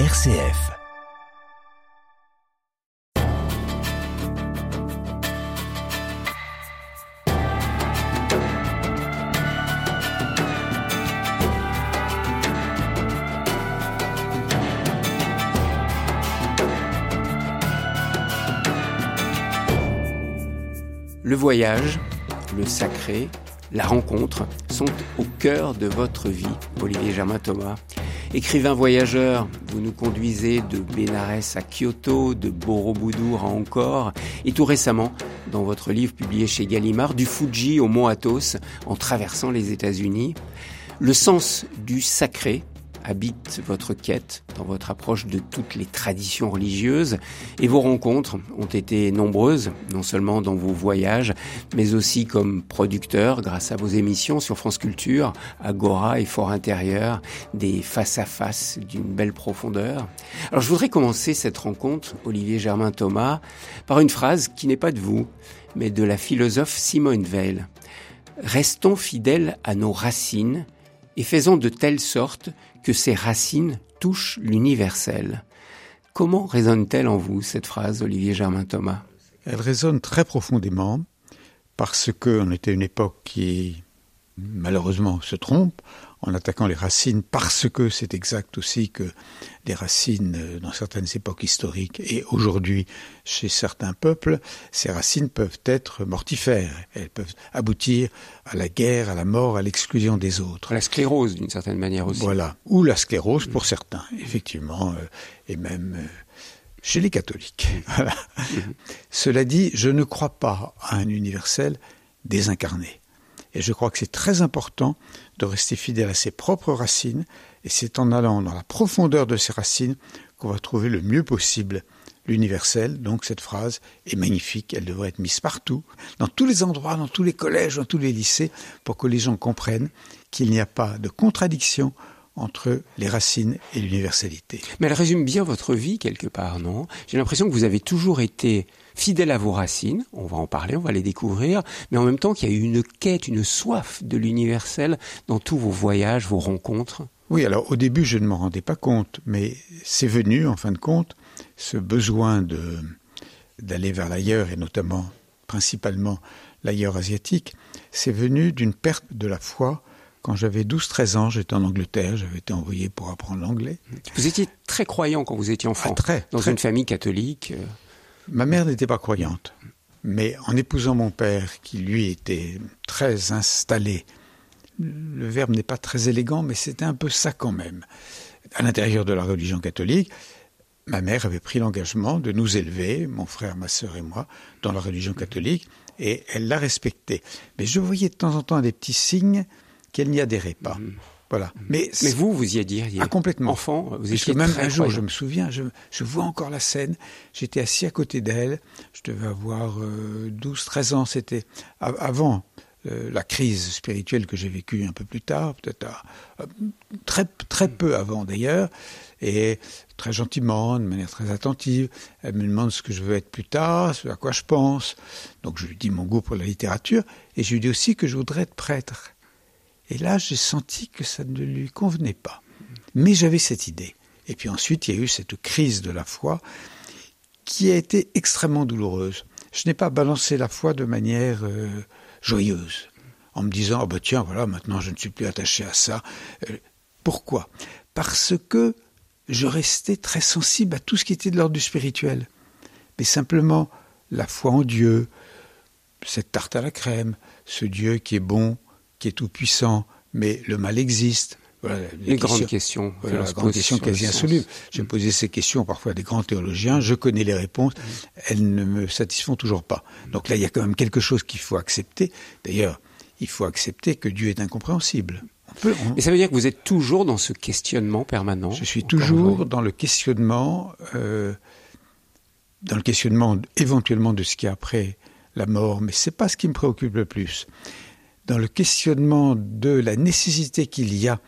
RCF. Le voyage, le sacré, la rencontre sont au cœur de votre vie, Olivier Germain Thomas. Écrivain voyageur, vous nous conduisez de Bénarès à Kyoto, de Borobudur à Angkor, et tout récemment, dans votre livre publié chez Gallimard, du Fuji au Mont Athos, en traversant les États-Unis. Le sens du sacré habite votre quête dans votre approche de toutes les traditions religieuses et vos rencontres ont été nombreuses, non seulement dans vos voyages, mais aussi comme producteur grâce à vos émissions sur France Culture, Agora et Fort Intérieur, des face-à-face d'une belle profondeur. Alors je voudrais commencer cette rencontre, Olivier Germain Thomas, par une phrase qui n'est pas de vous, mais de la philosophe Simone Veil. Restons fidèles à nos racines et faisons de telle sorte que ces racines touchent l'universel. Comment résonne-t-elle en vous, cette phrase, Olivier Germain Thomas Elle résonne très profondément parce qu'on était une époque qui, malheureusement, se trompe en attaquant les racines parce que c'est exact aussi que les racines euh, dans certaines époques historiques et aujourd'hui chez certains peuples, ces racines peuvent être mortifères. Elles peuvent aboutir à la guerre, à la mort, à l'exclusion des autres. La sclérose d'une certaine manière aussi. Voilà. Ou la sclérose pour certains, effectivement, euh, et même euh, chez les catholiques. Voilà. Cela dit, je ne crois pas à un universel désincarné. Et je crois que c'est très important de rester fidèle à ses propres racines, et c'est en allant dans la profondeur de ces racines qu'on va trouver le mieux possible l'universel. Donc cette phrase est magnifique, elle devrait être mise partout, dans tous les endroits, dans tous les collèges, dans tous les lycées, pour que les gens comprennent qu'il n'y a pas de contradiction entre les racines et l'universalité. Mais elle résume bien votre vie quelque part, non? J'ai l'impression que vous avez toujours été fidèle à vos racines, on va en parler, on va les découvrir, mais en même temps qu'il y a eu une quête, une soif de l'universel dans tous vos voyages, vos rencontres. Oui, alors au début je ne m'en rendais pas compte, mais c'est venu en fin de compte, ce besoin de d'aller vers l'ailleurs et notamment principalement l'ailleurs asiatique, c'est venu d'une perte de la foi quand j'avais 12-13 ans, j'étais en Angleterre, j'avais été envoyé pour apprendre l'anglais. Vous étiez très croyant quand vous étiez enfant, ah, très, dans très. une famille catholique. Ma mère n'était pas croyante, mais en épousant mon père, qui lui était très installé, le verbe n'est pas très élégant, mais c'était un peu ça quand même, à l'intérieur de la religion catholique, ma mère avait pris l'engagement de nous élever, mon frère, ma sœur et moi, dans la religion catholique, et elle l'a respecté. Mais je voyais de temps en temps des petits signes qu'elle n'y adhérait pas. Voilà. Mais, Mais vous, vous y adhériez ah, complètement. Enfant, vous étiez même très un jour, je me souviens, je, je vois encore la scène. J'étais assis à côté d'elle. Je devais avoir euh, 12, 13 ans. C'était avant euh, la crise spirituelle que j'ai vécue un peu plus tard, peut-être à- très très peu avant d'ailleurs. Et très gentiment, de manière très attentive, elle me demande ce que je veux être plus tard, ce à quoi je pense. Donc je lui dis mon goût pour la littérature, et je lui dis aussi que je voudrais être prêtre. Et là, j'ai senti que ça ne lui convenait pas. Mais j'avais cette idée. Et puis ensuite, il y a eu cette crise de la foi qui a été extrêmement douloureuse. Je n'ai pas balancé la foi de manière euh, joyeuse, en me disant oh bah tiens voilà maintenant je ne suis plus attaché à ça. Euh, pourquoi? Parce que je restais très sensible à tout ce qui était de l'ordre du spirituel. Mais simplement la foi en Dieu, cette tarte à la crème, ce Dieu qui est bon, qui est tout puissant, mais le mal existe. Voilà, Les grandes questions. que voilà, l'on la grande question quasi insoluble. J'ai posé ces questions parfois à des grands théologiens, je connais les réponses, elles ne me satisfont toujours pas. Donc là, il y a quand même quelque chose qu'il faut accepter. D'ailleurs, il faut accepter que Dieu est incompréhensible. On peut, on- Mais ça veut dire que vous êtes toujours dans ce questionnement permanent. je suis toujours dans le questionnement, euh, dans le questionnement éventuellement de ce qui est après la mort, mais c'est pas ce qui me préoccupe le plus. Dans le questionnement de la nécessité qu'il y a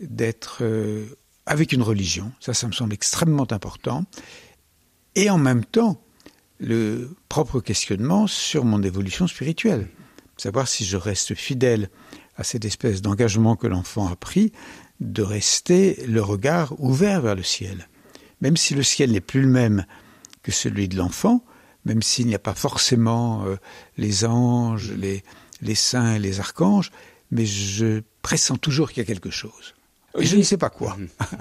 d'être euh, avec une religion, ça, ça me semble extrêmement important, et en même temps le propre questionnement sur mon évolution spirituelle, savoir si je reste fidèle à cette espèce d'engagement que l'enfant a pris de rester le regard ouvert vers le ciel. Même si le ciel n'est plus le même que celui de l'enfant, même s'il n'y a pas forcément euh, les anges, les, les saints et les archanges, mais je pressens toujours qu'il y a quelque chose. Je ne sais pas quoi.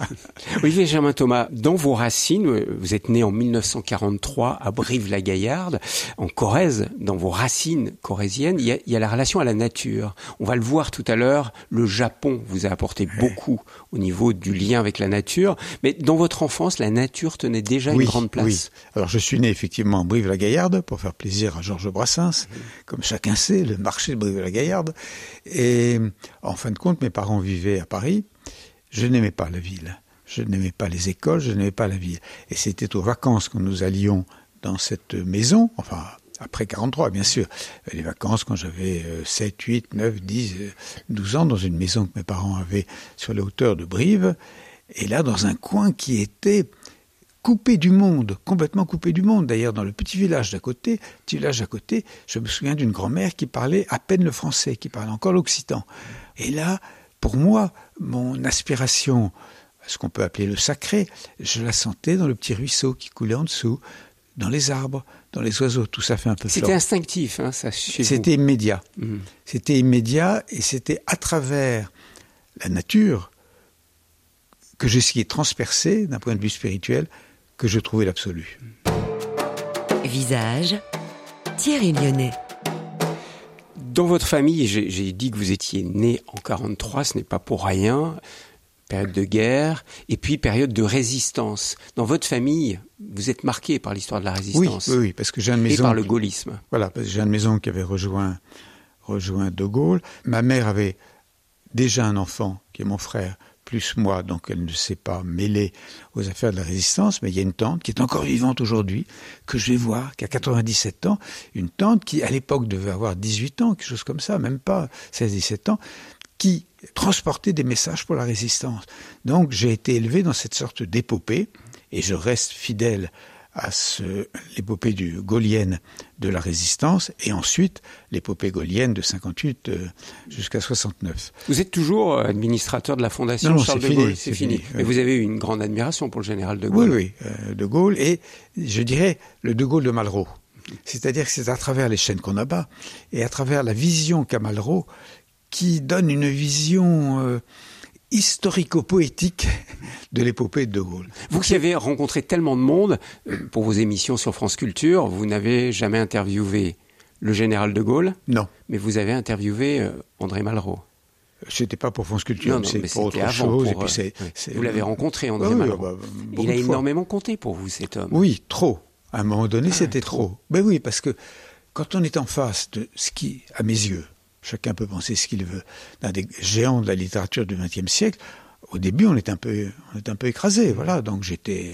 Olivier Germain Thomas, dans vos racines, vous êtes né en 1943 à Brive-la-Gaillarde, en Corrèze, dans vos racines corréziennes, il y, a, il y, a, la relation à la nature. On va le voir tout à l'heure, le Japon vous a apporté beaucoup au niveau du lien avec la nature, mais dans votre enfance, la nature tenait déjà oui, une grande place. Oui. Alors je suis né effectivement à Brive-la-Gaillarde pour faire plaisir à Georges Brassens, mmh. comme chacun sait, le marché de Brive-la-Gaillarde. Et en fin de compte, mes parents vivaient à Paris. Je n'aimais pas la ville. Je n'aimais pas les écoles, je n'aimais pas la ville. Et c'était aux vacances que nous allions dans cette maison, enfin après 43 bien sûr, les vacances quand j'avais 7, 8, 9, 10, 12 ans dans une maison que mes parents avaient sur les hauteurs de Brive, et là dans un coin qui était coupé du monde, complètement coupé du monde. D'ailleurs, dans le petit village d'à côté, petit village d'à côté, je me souviens d'une grand-mère qui parlait à peine le français, qui parlait encore l'occitan. Et là, pour moi, mon aspiration, ce qu'on peut appeler le sacré, je la sentais dans le petit ruisseau qui coulait en dessous, dans les arbres, dans les oiseaux. Tout ça fait un peu C'était instinctif, hein, ça. C'était immédiat. Mmh. C'était immédiat et c'était à travers la nature que j'essayais de transpercer d'un point de vue spirituel que je trouvais l'absolu. Visage, Thierry Lyonnais. Dans votre famille, j'ai dit que vous étiez né en 43, ce n'est pas pour rien. Période de guerre et puis période de résistance. Dans votre famille, vous êtes marqué par l'histoire de la résistance. Oui, oui, parce que j'ai une maison. Et par le gaullisme. Voilà, parce que j'ai une maison qui avait rejoint, rejoint De Gaulle. Ma mère avait déjà un enfant, qui est mon frère, plus moi, donc elle ne s'est pas mêlée aux affaires de la résistance, mais il y a une tante qui est encore vivante aujourd'hui, que je vais voir, qui a 97 ans, une tante qui, à l'époque, devait avoir 18 ans, quelque chose comme ça, même pas 16-17 ans, qui transportait des messages pour la résistance. Donc j'ai été élevé dans cette sorte d'épopée, et je reste fidèle à l'épopée du gaulienne de la résistance et ensuite l'épopée gaulienne de 58 euh, jusqu'à 69. Vous êtes toujours administrateur de la fondation non, Charles de fini, Gaulle, c'est fini. fini. Mais vous avez eu une grande admiration pour le général de Gaulle. Oui, oui, euh, de Gaulle et je dirais le de Gaulle de Malraux. C'est-à-dire que c'est à travers les chaînes qu'on abat et à travers la vision qu'a Malraux qui donne une vision euh, historico-poétique de l'épopée de De Gaulle. Vous qui avez rencontré tellement de monde pour vos émissions sur France Culture, vous n'avez jamais interviewé le général de Gaulle Non. Mais vous avez interviewé euh, André Malraux. C'était pas pour France Culture, c'est pour autre chose. Pour, et puis oui. c'est, Vous l'avez rencontré, André oui, Malraux. bah, Il a énormément compté pour vous, cet homme. Oui, trop. À un moment donné, Ah, c'était trop. trop. Ben oui, parce que quand on est en face de ce qui, à mes yeux, chacun peut penser ce qu'il veut, d'un des géants de la littérature du XXe siècle, au début, on est un peu, on est un peu écrasé, voilà. Donc j'étais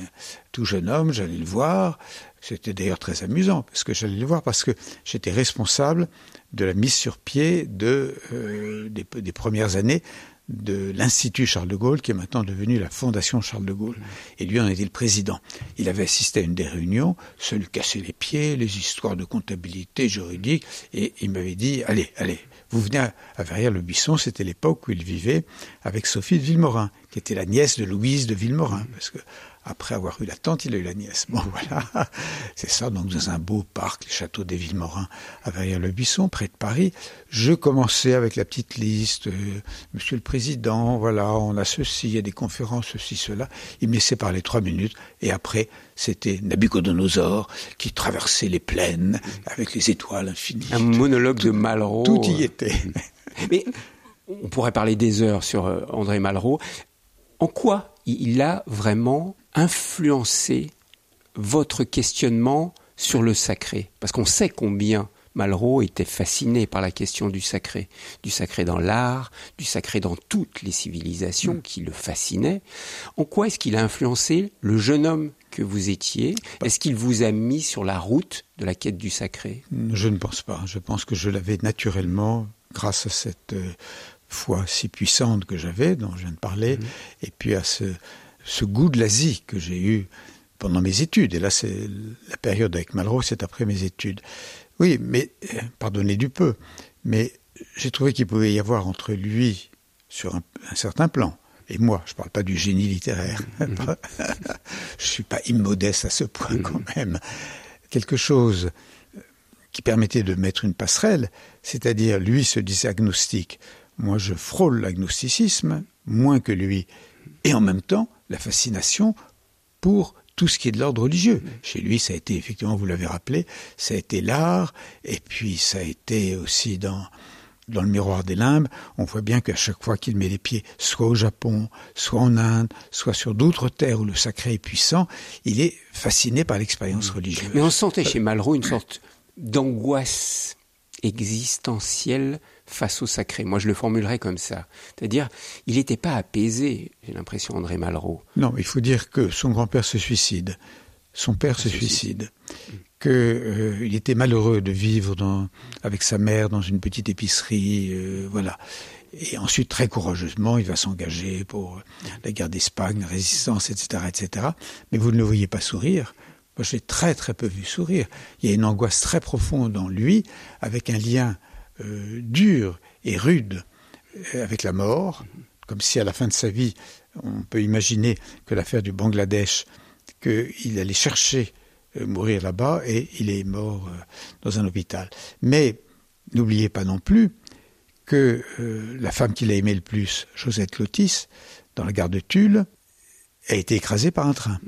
tout jeune homme, j'allais le voir. C'était d'ailleurs très amusant parce que j'allais le voir parce que j'étais responsable de la mise sur pied de euh, des, des, premières années de l'Institut Charles de Gaulle, qui est maintenant devenu la Fondation Charles de Gaulle. Et lui en était le président. Il avait assisté à une des réunions, se lui casser les pieds, les histoires de comptabilité juridique, et il m'avait dit, allez, allez, vous venez à, à Verrières-le-Buisson, c'était l'époque où il vivait avec Sophie de Villemorin, qui était la nièce de Louise de Villemorin, parce que après avoir eu la tante, il a eu la nièce. Bon, voilà. C'est ça, donc, dans un beau parc, le château des Villemorins, à Verrières-le-Buisson, près de Paris. Je commençais avec la petite liste. Euh, Monsieur le Président, voilà, on a ceci, il y a des conférences, ceci, cela. Il me laissait parler trois minutes. Et après, c'était Nabucodonosor qui traversait les plaines avec les étoiles infinies. Un monologue tout, de Malraux. Tout y était. Mais on pourrait parler des heures sur euh, André Malraux. En quoi il a vraiment influencé votre questionnement sur le sacré Parce qu'on sait combien Malraux était fasciné par la question du sacré, du sacré dans l'art, du sacré dans toutes les civilisations mmh. qui le fascinaient. En quoi est-ce qu'il a influencé le jeune homme que vous étiez? Est-ce qu'il vous a mis sur la route de la quête du sacré? Je ne pense pas. Je pense que je l'avais naturellement grâce à cette euh, foi si puissante que j'avais, dont je viens de parler, mmh. et puis à ce, ce goût de l'Asie que j'ai eu pendant mes études. Et là, c'est la période avec Malraux, c'est après mes études. Oui, mais pardonnez du peu, mais j'ai trouvé qu'il pouvait y avoir entre lui, sur un, un, certain plan, Et moi, je ne parle pas du génie littéraire. Mm-hmm. je suis pas immodeste à ce point quand mm-hmm. même. Quelque chose qui permettait de mettre une passerelle, c'est-à-dire lui se disait agnostique. Moi, je frôle l'agnosticisme moins que lui. Et en même temps, la fascination pour tout ce qui est de l'ordre religieux. Chez lui, ça a été, effectivement, vous l'avez rappelé, ça a été l'art, et puis ça a été aussi dans, dans le miroir des limbes, on voit bien qu'à chaque fois qu'il met les pieds, soit au Japon, soit en Inde, soit sur d'autres terres où le sacré est puissant, il est fasciné par l'expérience religieuse. Mais on sentait chez Malraux une sorte d'angoisse existentielle face au sacré. Moi, je le formulerais comme ça. C'est-à-dire, il n'était pas apaisé, j'ai l'impression, André Malraux. Non, il faut dire que son grand-père se suicide, son père se, suicide, qu'il euh, était malheureux de vivre dans, avec sa mère dans une petite épicerie, euh, voilà. Et ensuite, très courageusement, il va s'engager pour la guerre d'Espagne, la résistance, etc., etc. Mais vous ne le voyez pas sourire. Moi, je l'ai très très peu vu sourire. Il y a une angoisse très profonde en lui, avec un lien euh, dur et rude euh, avec la mort, comme si à la fin de sa vie, on peut imaginer que l'affaire du Bangladesh, qu'il allait chercher euh, mourir là-bas et il est mort dans un hôpital. Mais n'oubliez pas non plus que la femme qu'il a aimée le plus, Josette Lotis, dans la gare de Tulle, a été écrasée par un train.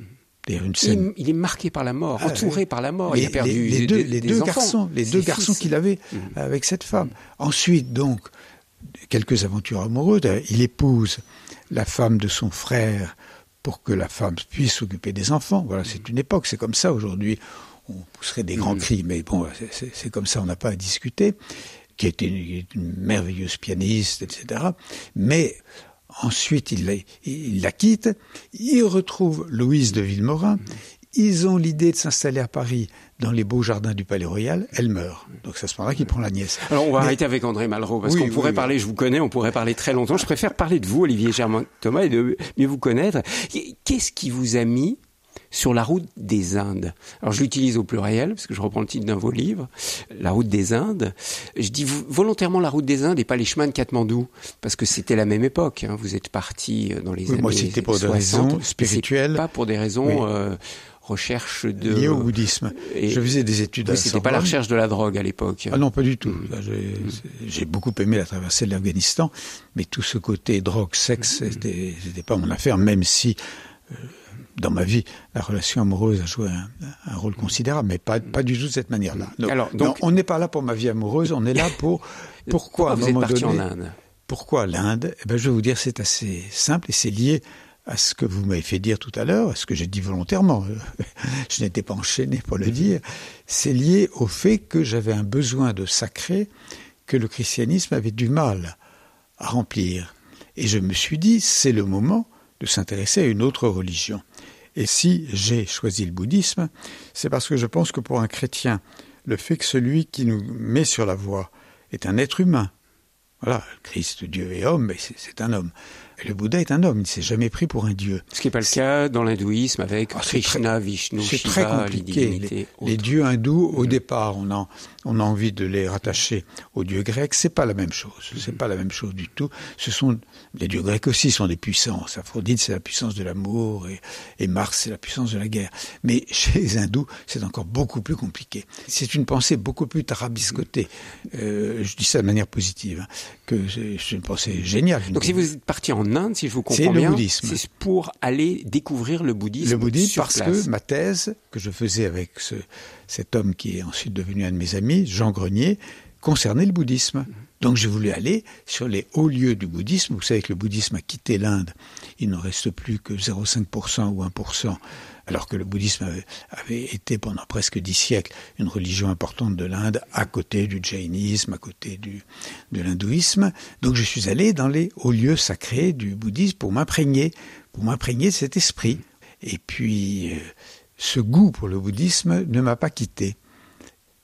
Il, est marqué par la mort, ah, entouré par la mort. il a perdu les, deux, garçons, les deux garçons qu'il avait mmh. avec cette femme. Ensuite, donc, quelques aventures amoureuses. Il épouse la femme de son frère pour que la femme puisse s'occuper des enfants. Voilà, c'est une époque, c'est comme ça aujourd'hui. On pousserait des grands mmh. cris, mais bon, c'est comme ça, on n'a pas à discuter. Qui était une merveilleuse pianiste, etc. Mais Ensuite, il la, quitte. Il retrouve Louise de Villemorin. Ils ont l'idée de s'installer à Paris dans les beaux jardins du Palais Royal. Elle meurt. Donc ça se moment qu'il prend la nièce. Alors on va arrêter avec André Malraux parce qu'on pourrait parler, je vous connais, on pourrait parler très longtemps. Je préfère parler de vous, Olivier Germain Thomas, et de mieux vous connaître. Qu'est-ce qui vous a mis sur la route des Indes. Alors je l'utilise au pluriel parce que je reprends le titre d'un de vos livres, la route des Indes. Je dis volontairement la route des Indes et pas les chemins de Katmandou parce que c'était la même époque. Hein. Vous êtes parti euh, dans les oui, années moi c'était pour des raisons spirituelles, pas pour des raisons euh, recherche de liées au bouddhisme. Et je faisais des études. Oui, c'était pas la recherche de la drogue à l'époque. Ah non, pas du tout. Mm. J'ai beaucoup aimé la traversée de l'Afghanistan, mais tout ce côté drogue, sexe, mm. c'était pas mon affaire, même si euh, dans ma vie, la relation amoureuse a joué un, rôle considérable, mais pas, pas du tout de cette manière-là. Alors, donc, on n'est pas là pour ma vie amoureuse, on est là pour pourquoi, vous êtes parti en Inde? Pourquoi l'Inde? Eh ben, Je vais vous dire, c'est assez simple et c'est lié à ce que vous m'avez fait dire tout à l'heure, à ce que j'ai dit volontairement. je n'étais pas enchaîné pour le dire. C'est lié au fait que j'avais un besoin de sacré que le christianisme avait du mal à remplir. Et je me suis dit, c'est le moment de s'intéresser à une autre religion. Et si j'ai choisi le bouddhisme, c'est parce que je pense que pour un chrétien, le fait que celui qui nous met sur la voie est un être humain, voilà, Christ, Dieu et homme, mais c'est un homme le Bouddha est un homme, il ne s'est jamais pris pour un dieu. Ce qui n'est pas le cas dans l'hindouisme avec ah, Krishna, Vishnu, Shiva, très compliqué. Les, les, dieux hindous, au mm. départ, on a, on a envie de les rattacher aux dieux grecs. C'est pas la même chose. C'est pas la même chose du tout. Ce sont les dieux grecs aussi sont des puissances. Aphrodite, c'est la puissance de l'amour et, et Mars, c'est la puissance de la guerre. Mais chez les hindous, c'est encore beaucoup plus compliqué. C'est une pensée beaucoup plus tarabiscotée. Euh, je dis ça de manière positive, hein, que c'est une pensée géniale. Donc si vous êtes parti en Inde, si je vous comprends bien, c'est pour aller découvrir le bouddhisme. Le bouddhisme, parce que ma thèse que je faisais avec ce, cet homme qui est ensuite devenu un de mes amis, Jean Grenier, concernait le bouddhisme. Donc j'ai voulu aller sur les hauts lieux du bouddhisme. Vous savez que le bouddhisme a quitté l'Inde. Il n'en reste plus que 0,5% ou 1% alors que le bouddhisme avait, été pendant presque dix siècles une religion importante de l'Inde, à côté du jainisme, à côté du, de l'hindouisme. Donc je suis allé dans les hauts lieux sacrés du bouddhisme pour m'imprégner, pour m'imprégner de cet esprit. Et puis, euh, ce goût pour le bouddhisme ne m'a pas quitté.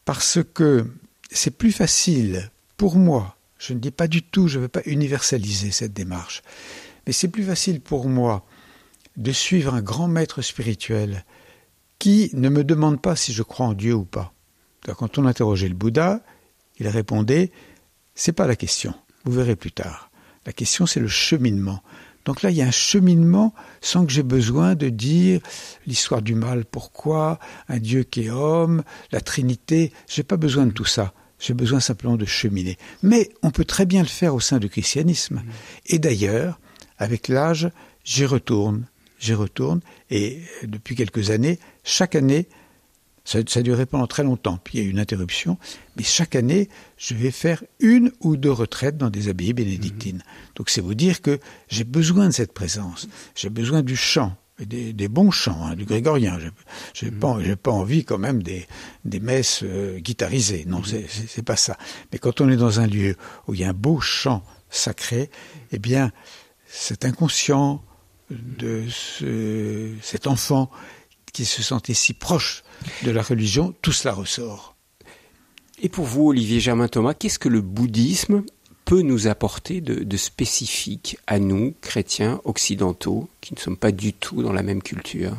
Parce que c'est plus facile pour moi, je ne dis pas du tout, je ne veux pas universaliser cette démarche, mais c'est plus facile pour moi de suivre un grand maître spirituel qui ne me demande pas si je crois en Dieu ou pas. Quand on interrogeait le Bouddha, il répondait C'est pas la question, vous verrez plus tard. La question, c'est le cheminement. Donc là, il y a un cheminement sans que j'ai besoin de dire l'histoire du mal, pourquoi, un Dieu qui est homme, la Trinité. J'ai pas besoin de tout ça. J'ai besoin simplement de cheminer. Mais on peut très bien le faire au sein du christianisme. Et d'ailleurs, avec l'âge, j'y retourne, j'y retourne. Et depuis quelques années, chaque année, ça, ça a duré pendant très longtemps, puis il y a eu une interruption, mais chaque année, je vais faire une ou deux retraites dans des abbayes bénédictines. Donc c'est vous dire que j'ai besoin de cette présence, j'ai besoin du chant, des, des bons chants, hein, du grégorien. J'ai n'ai pas, j'ai pas envie quand même des, des messes euh, guitarisées. Non, c'est c'est pas ça. Mais quand on est dans un lieu où il y a un beau chant sacré, eh bien, cet inconscient de ce, cet enfant qui se sentait si proche de la religion, tout cela ressort. Et pour vous, Olivier Germain Thomas, qu'est-ce que le bouddhisme peut nous apporter de, de, spécifique à nous, chrétiens occidentaux, qui ne sommes pas du tout dans la même culture?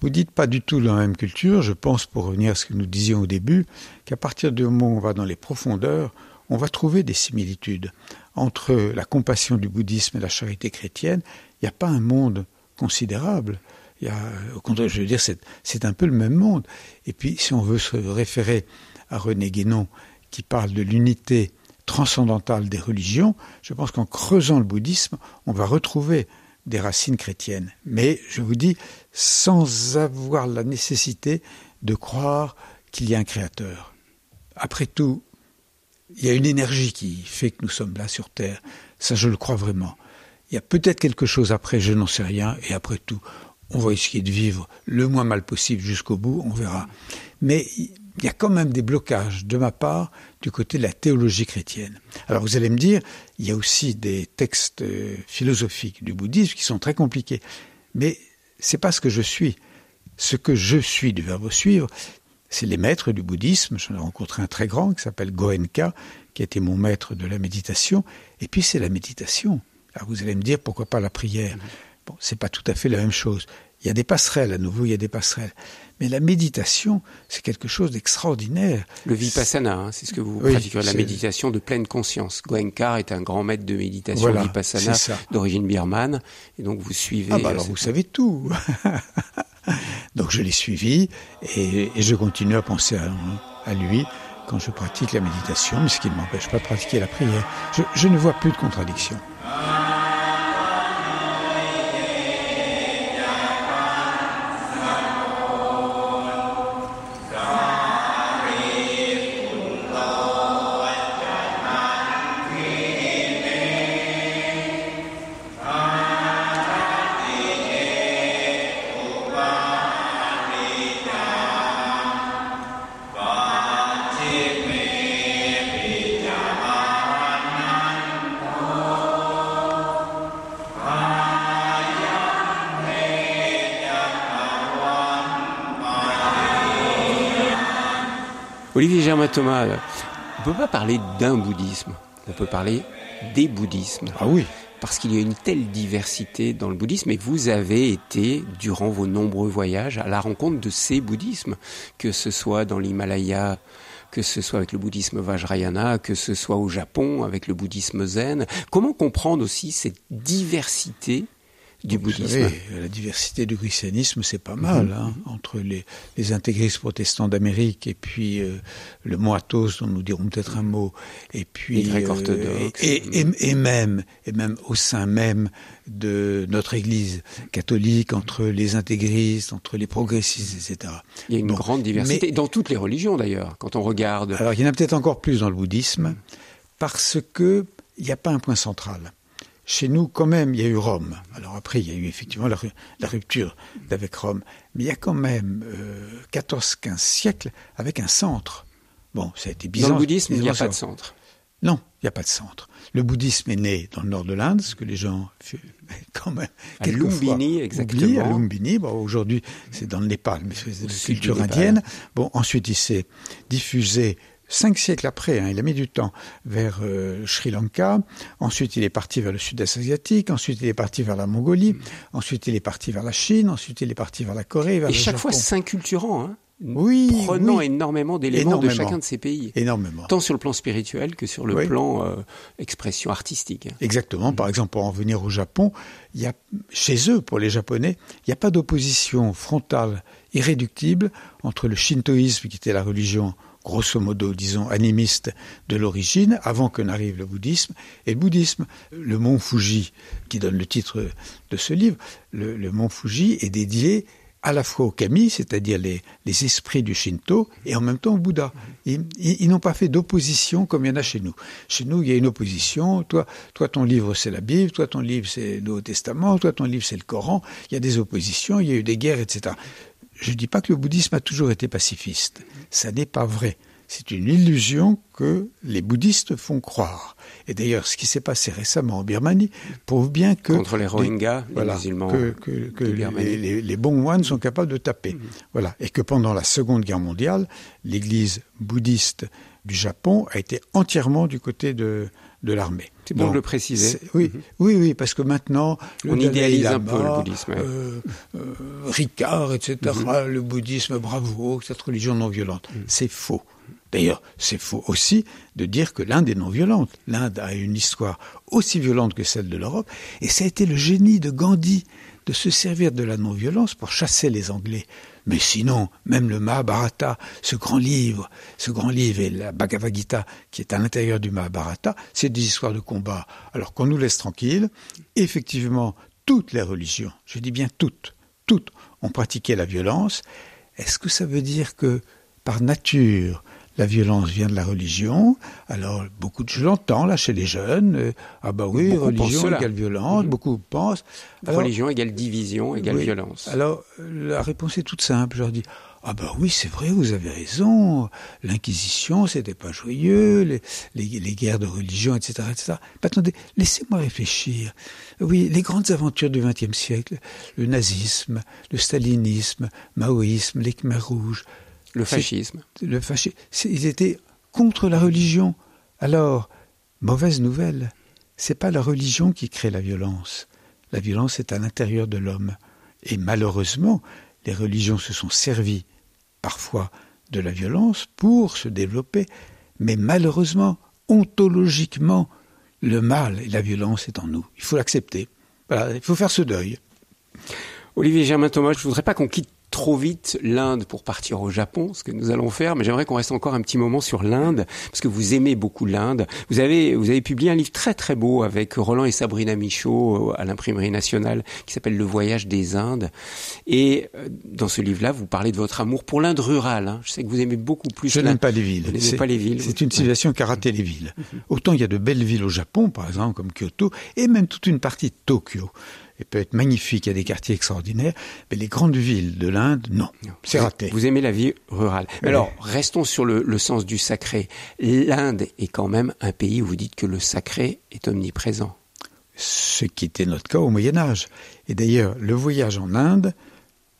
Vous dites pas du tout dans la même culture. Je pense, pour revenir à ce que nous disions au début, qu'à partir du moment où on va dans les profondeurs, on va trouver des similitudes entre la compassion du bouddhisme et la charité chrétienne. Il n'y a pas un monde considérable. A, au contraire, je veux dire, c'est un peu le même monde. Et puis, si on veut se référer à René Guénon, qui parle de l'unité transcendantale des religions, je pense qu'en creusant le bouddhisme, on va retrouver des racines chrétiennes. Mais je vous dis, sans avoir la nécessité de croire qu'il y a un créateur. Après tout, il y a une énergie qui fait que nous sommes là sur Terre. Ça, je le crois vraiment. Il y a peut-être quelque chose après, je n'en sais rien. Et après tout, on va essayer de vivre le moins mal possible jusqu'au bout, on verra. Mais il y a quand même des blocages de ma part du côté de la théologie chrétienne. Alors vous allez me dire, il y a aussi des textes philosophiques du bouddhisme qui sont très compliqués. Mais c'est pas ce que je suis. Ce que je suis du verbe suivre, c'est les maîtres du bouddhisme. J'en ai rencontré un très grand qui s'appelle Goenka, qui été mon maître de la méditation. Et puis c'est la méditation. Alors vous allez me dire, pourquoi pas la prière? Bon, c'est pas tout à fait la même chose. Il y a des passerelles, à nouveau, il y a des passerelles. Mais la méditation, c'est quelque chose d'extraordinaire. Le vipassana, hein, c'est ce que vous oui, pratiquez, la méditation de pleine conscience. Goenka est un grand maître de méditation voilà, vipassana d'origine birmane, et donc vous suivez. Ah bah alors vous savez tout. donc je l'ai suivi et, et, je continue à penser à, à, lui quand je pratique la méditation, mais ce qui ne m'empêche pas de pratiquer la prière. Je, je ne vois plus de contradiction. Olivier Germain Thomas, on ne peut pas parler d'un bouddhisme, on peut parler des bouddhismes. Ah oui. Parce qu'il y a une telle diversité dans le bouddhisme et vous avez été, durant vos nombreux voyages, à la rencontre de ces bouddhismes, que ce soit dans l'Himalaya, que ce soit avec le bouddhisme Vajrayana, que ce soit au Japon avec le bouddhisme zen. Comment comprendre aussi cette diversité du Vous bouddhisme. Savez, la diversité du christianisme, c'est pas mal. Mmh. Hein, entre les, les, intégristes protestants d'Amérique et puis euh, le moatos, dont nous dirons peut-être un mot, et puis les orthodoxes, et, et, et, même et même au sein même de notre Église catholique, entre les intégristes, entre les progressistes, etc. Il y a une bon, grande diversité mais, dans toutes les religions d'ailleurs. Quand on regarde. Alors il y en a peut-être encore plus dans le bouddhisme, parce que il n'y a pas un point central chez nous, quand même, il y a eu Rome. Alors après, il y a eu effectivement la, la rupture avec Rome. Mais il y a quand même euh, 14-15 siècles avec un centre. Bon, ça a été bizarre. Dans le bouddhisme, il n'y a pas de centre. Non, il n'y a pas de centre. Le bouddhisme est né dans le nord de l'Inde, ce que les gens, quand même, à Lumbini, exactement. Oublient, à Lumbini. Bon, aujourd'hui, c'est dans le Népal, mais c'est de culture indienne. Bon, ensuite, il s'est diffusé cinq siècles après, hein, il a mis du temps, vers euh, Sri Lanka. Ensuite, il est parti vers le sud-est asiatique. Ensuite, il est parti vers la Mongolie. Ensuite, il est parti vers la Chine. Ensuite, il est parti vers la Corée. Vers Et chaque Japon. fois s'inculturant. Hein oui, prenant oui. énormément d'éléments de chacun de ces pays. Énormément. Tant sur le plan spirituel que sur le Oui. plan euh, expression artistique. Exactement. Par exemple, pour en venir au Japon, il y a, chez eux, pour les Japonais, il n'y a pas d'opposition frontale, irréductible, entre le shintoïsme, qui était la religion, grosso modo, disons, animiste de l'origine, avant que n'arrive le bouddhisme, et le bouddhisme. Le mont Fuji, qui donne le titre de ce livre, le, mont Fuji est dédié à la fois aux kami, c'est-à-dire les, les esprits du Shinto, et en même temps au Bouddha. Ils, n'ont pas fait d'opposition comme il y en a chez nous. Chez nous, il y a une opposition. Toi, toi ton livre, c'est la Bible. Toi, ton livre, c'est le Nouveau Testament. Toi, ton livre, c'est le Coran. Il y a des oppositions, il y a eu des guerres, etc. Je ne dis pas que le bouddhisme a toujours été pacifiste. Ça n'est pas vrai. C'est une illusion que les bouddhistes font croire. Et d'ailleurs, ce qui s'est passé récemment en Birmanie prouve bien que Contre les Rohingyas, les voilà, musulmans que, que- que de les, les- les bons moines sont capables de taper. Voilà. Et que pendant la Seconde Guerre mondiale, l'Église bouddhiste du Japon a été entièrement du côté de, de l'armée. C'est bon de le préciser. Oui, oui, oui, parce que maintenant, le On Dalai idéalise un peu le bouddhisme, ouais. euh, euh, Ricard, etc. Le bouddhisme, bravo, cette religion non violente. C'est faux. D'ailleurs, c'est faux aussi de dire que l'Inde est non violente. L'Inde a une histoire aussi violente que celle de l'Europe, et ça a été le génie de Gandhi de se servir de la non-violence pour chasser les Anglais. Mais sinon, même le Mahabharata, ce grand livre, ce grand livre et la Bhagavad Gita qui est à l'intérieur du Mahabharata, c'est des histoires de combat. Alors qu'on nous laisse tranquille, effectivement, toutes les religions, je dis bien toutes, toutes ont pratiqué la violence. Est-ce que ça veut dire que par nature, la violence vient de la religion. Alors, beaucoup de je l'entends là chez les jeunes. euh, ah bah oui, Beaucoup religion égale violence. Beaucoup pensent. Alors, Religion égale division égale oui. violence. Alors, euh, la réponse est toute simple. Je leur dis, ah bah oui, c'est vrai, vous avez raison. L'Inquisition, c'était pas joyeux, les, les, les guerres de religion, etc., etc. Mais attendez, laissez-moi réfléchir. Oui, les grandes aventures du XXe siècle, le nazisme, le stalinisme, maoïsme, les Khmers rouges, le fascisme. le fasci- c'est- ils étaient contre la religion. Alors, mauvaise nouvelle, c'est pas la religion qui crée la violence. La violence est à l'intérieur de l'homme. Et malheureusement, les religions se sont servies parfois de la violence pour se développer. Mais malheureusement, ontologiquement, le mal et la violence est en nous. Il faut l'accepter. Voilà, il faut faire ce deuil. Olivier Germain Thomas, je voudrais pas qu'on quitte trop vite l'Inde pour partir au Japon, ce que nous allons faire, mais j'aimerais qu'on reste encore un petit moment sur l'Inde, parce que vous aimez beaucoup l'Inde. Vous avez, vous avez publié un livre très très beau avec Roland et Sabrina Michaud euh, à l'imprimerie nationale, qui s'appelle Le voyage des Indes. Et euh, dans ce livre-là, vous parlez de votre amour pour l'Inde rurale. hein. Je sais que vous aimez beaucoup plus Je n'aime pas les villes. Vous pas les villes. C'est une civilisation qui a raté les villes. Autant il y a de belles villes au Japon, par exemple, comme Kyoto, et même toute une partie de Tokyo. Elle peut être magnifique, il y a des quartiers extraordinaires, mais les grandes villes de l'Inde, non. C'est Vous- raté. Vous aimez la vie rurale. Mais Oui. Alors, restons sur le, le sens du sacré. L'Inde est quand même un pays où vous dites que le sacré est omniprésent. Ce qui était notre cas au Moyen Âge. Et d'ailleurs, le voyage en Inde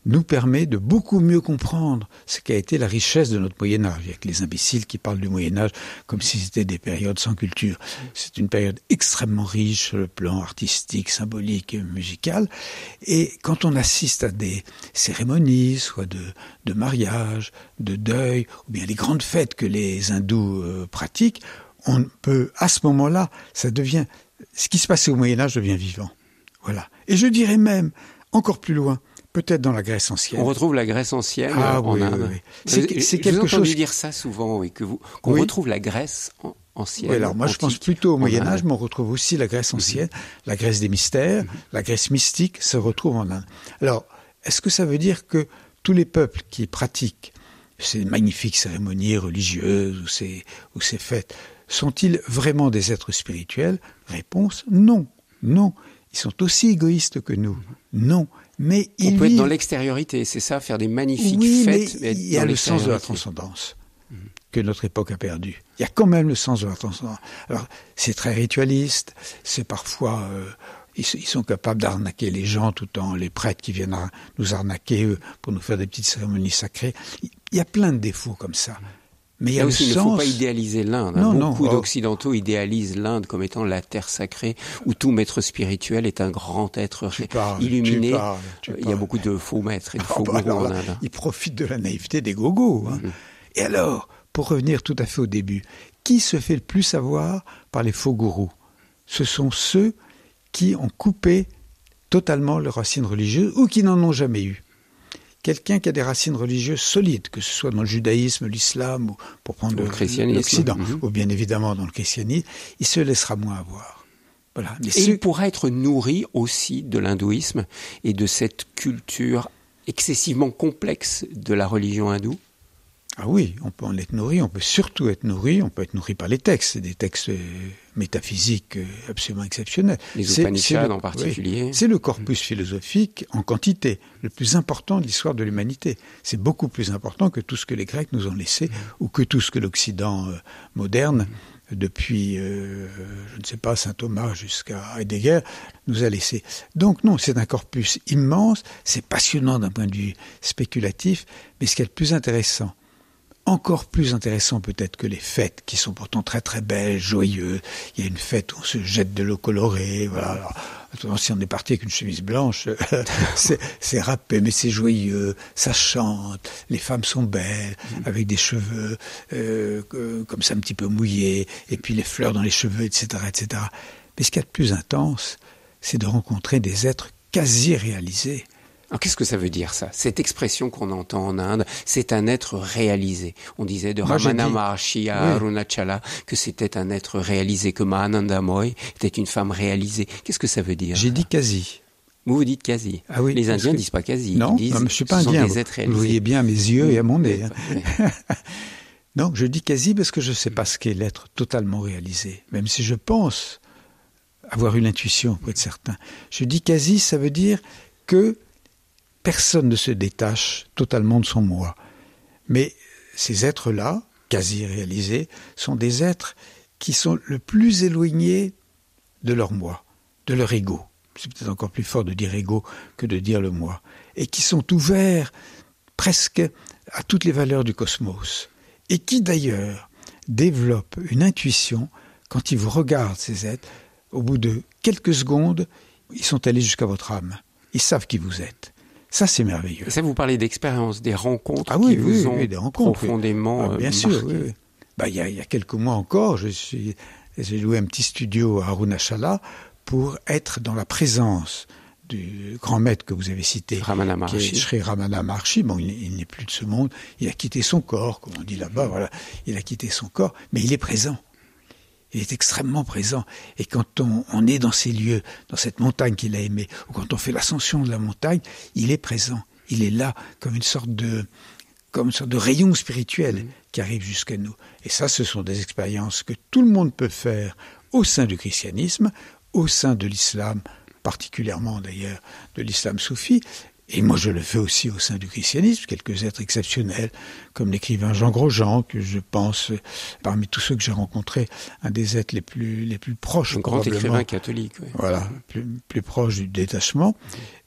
nous permet de beaucoup mieux comprendre ce qu'a été la richesse de notre Moyen Âge. Il les imbéciles qui parlent du Moyen Âge comme si c'était des périodes sans culture. C'est une période extrêmement riche sur le plan artistique, symbolique et musical. Et quand on assiste à des cérémonies, soit de, de mariage, de deuil, ou bien les grandes fêtes que les hindous euh, pratiquent, on peut, à ce moment-là, ça devient, ce qui se passait au Moyen Âge devient vivant. Voilà. Et je dirais même, encore plus loin, peut-être dans la Grèce ancienne. On retrouve la Grèce ancienne Ah euh, en oui, Inde. oui. Je- C'est- je quelque vous chose- dire ça souvent, oui, que vous qu'on retrouve la Grèce en- ancienne. Oui, alors moi je pense plutôt au en Moyen. Âge, mais on retrouve aussi la Grèce ancienne, la Grèce des mystères, la Grèce mystique se retrouve en Inde. Alors, est-ce que ça veut dire que tous les peuples qui pratiquent ces magnifiques cérémonies religieuses ou ces, ou ces fêtes sont-ils vraiment des êtres spirituels? Réponse non, non. Ils sont aussi égoïstes que nous, non. Mais On ils peut être dans l'extériorité, c'est ça, faire des magnifiques oui, fêtes. mais il y a dans le sens de la transcendance que notre époque a perdu. Il y a quand même le sens de la transcendance. Alors, c'est très ritualiste, c'est parfois... euh, ils, ils sont capables d'arnaquer les gens tout en les prêtres qui viennent nous arnaquer eux, pour nous faire des petites cérémonies sacrées. Il y a plein de défauts comme ça. Mais il y a aussi, le il sens. ne faut pas idéaliser l'Inde. hein. Beaucoup oh. d'occidentaux idéalisent l'Inde comme étant la terre sacrée où tout maître spirituel est un grand être Tu parles, illuminé. tu parles, tu Il y a beaucoup de faux maîtres et de Ah faux bah gourous en Inde. Ils profitent de la naïveté des gogos. hein. Mhm. Et alors, pour revenir tout à fait au début, qui se fait le plus avoir par les faux gourous? Ce sont ceux qui ont coupé totalement leurs racines religieuses ou qui n'en ont jamais eu. Quelqu'un qui a des racines religieuses solides, que ce soit dans le judaïsme, l'islam ou pour prendre Ou le l'Occident, Mhm. ou bien évidemment dans le christianisme, il se laissera moins avoir. Voilà. Mais Et il pourra être nourri aussi de l'hindouisme et de cette culture excessivement complexe de la religion hindoue. Ah oui, on peut en être nourri, on peut surtout être nourri, on peut être nourri par les textes, des textes métaphysiques euh, absolument exceptionnels. Les Upanishads le- en particulier. oui, c'est le corpus philosophique en quantité, le plus important de l'histoire de l'humanité. C'est beaucoup plus important que tout ce que les Grecs nous ont laissé ou que tout ce que l'Occident euh, moderne, depuis, euh, je ne sais pas, saint Thomas jusqu'à Heidegger, nous a laissé. Donc non, c'est un corpus immense, c'est passionnant d'un point de vue spéculatif, mais ce qui est le plus intéressant, encore plus intéressant peut-être que les fêtes, qui sont pourtant très très belles, joyeuses. Il y a une fête où on se jette de l'eau colorée, voilà. Alors, si on est parti avec une chemise blanche, c'est c'est râpé, mais c'est joyeux, ça chante, les femmes sont belles, avec des cheveux euh, euh, comme ça un petit peu mouillés, et puis les fleurs dans les cheveux, etc., etc. Mais ce qu'il y a de plus intense, c'est de rencontrer des êtres quasi réalisés. Alors qu'est-ce que ça veut dire ça? Cette expression qu'on entend en Inde, c'est un être réalisé. On disait de Moi, Ramana dit- Maharshi à Oui. Arunachala que c'était un être réalisé, que Mahananda Moy était une femme réalisée. Qu'est-ce que ça veut dire? J'ai dit quasi. Vous vous dites quasi. Ah oui, Les Indiens que- disent pas quasi. Non, ils disent, non, je suis pas indien. des êtres Vous voyez bien à mes yeux et à mon nez. hein. Non, je dis quasi parce que je ne sais pas ce qu'est l'être totalement réalisé, même si je pense avoir eu l'intuition pour être certain. Je dis quasi, ça veut dire que personne ne se détache totalement de son moi. Mais ces êtres-là, quasi réalisés, sont des êtres qui sont le plus éloignés de leur moi, de leur ego. C'est peut-être encore plus fort de dire ego que de dire le moi. Et qui sont ouverts presque à toutes les valeurs du cosmos. Et qui d'ailleurs développent une intuition quand ils vous regardent, ces êtres, au bout de quelques secondes, ils sont allés jusqu'à votre âme. Ils savent qui vous êtes. Ça, c'est merveilleux. Ça, vous parlez d'expérience, des rencontres Ah qui oui, vous ont oui, des rencontres, profondément Ah, euh, bien sûr, marqué. oui. Bah, il, y a, il y a quelques mois encore, je suis, j'ai loué un petit studio à Arunachala pour être dans la présence du grand maître que vous avez cité, Ramana Maharshi. Sri Ramana Maharshi. Bon, il, il n'est plus de ce monde. Il a quitté son corps, comme on dit là-bas. Voilà, il a quitté son corps, mais il est présent. Il est extrêmement présent. Et quand on, on est dans ces lieux, dans cette montagne qu'il a aimée, ou quand on fait l'ascension de la montagne, il est présent. Il est là comme une sorte de, comme une sorte de rayon spirituel qui arrive jusqu'à nous. Et ça, ce sont des expériences que tout le monde peut faire au sein du christianisme, au sein de l'islam, particulièrement d'ailleurs de l'islam soufi. Et moi, je le fais aussi au sein du christianisme, quelques êtres exceptionnels, comme l'écrivain Jean Grosjean, que je pense, euh, parmi tous ceux que j'ai rencontrés, un des êtres les plus, les plus proches. Un grand écrivain catholique. oui. Voilà, plus, plus proche du détachement.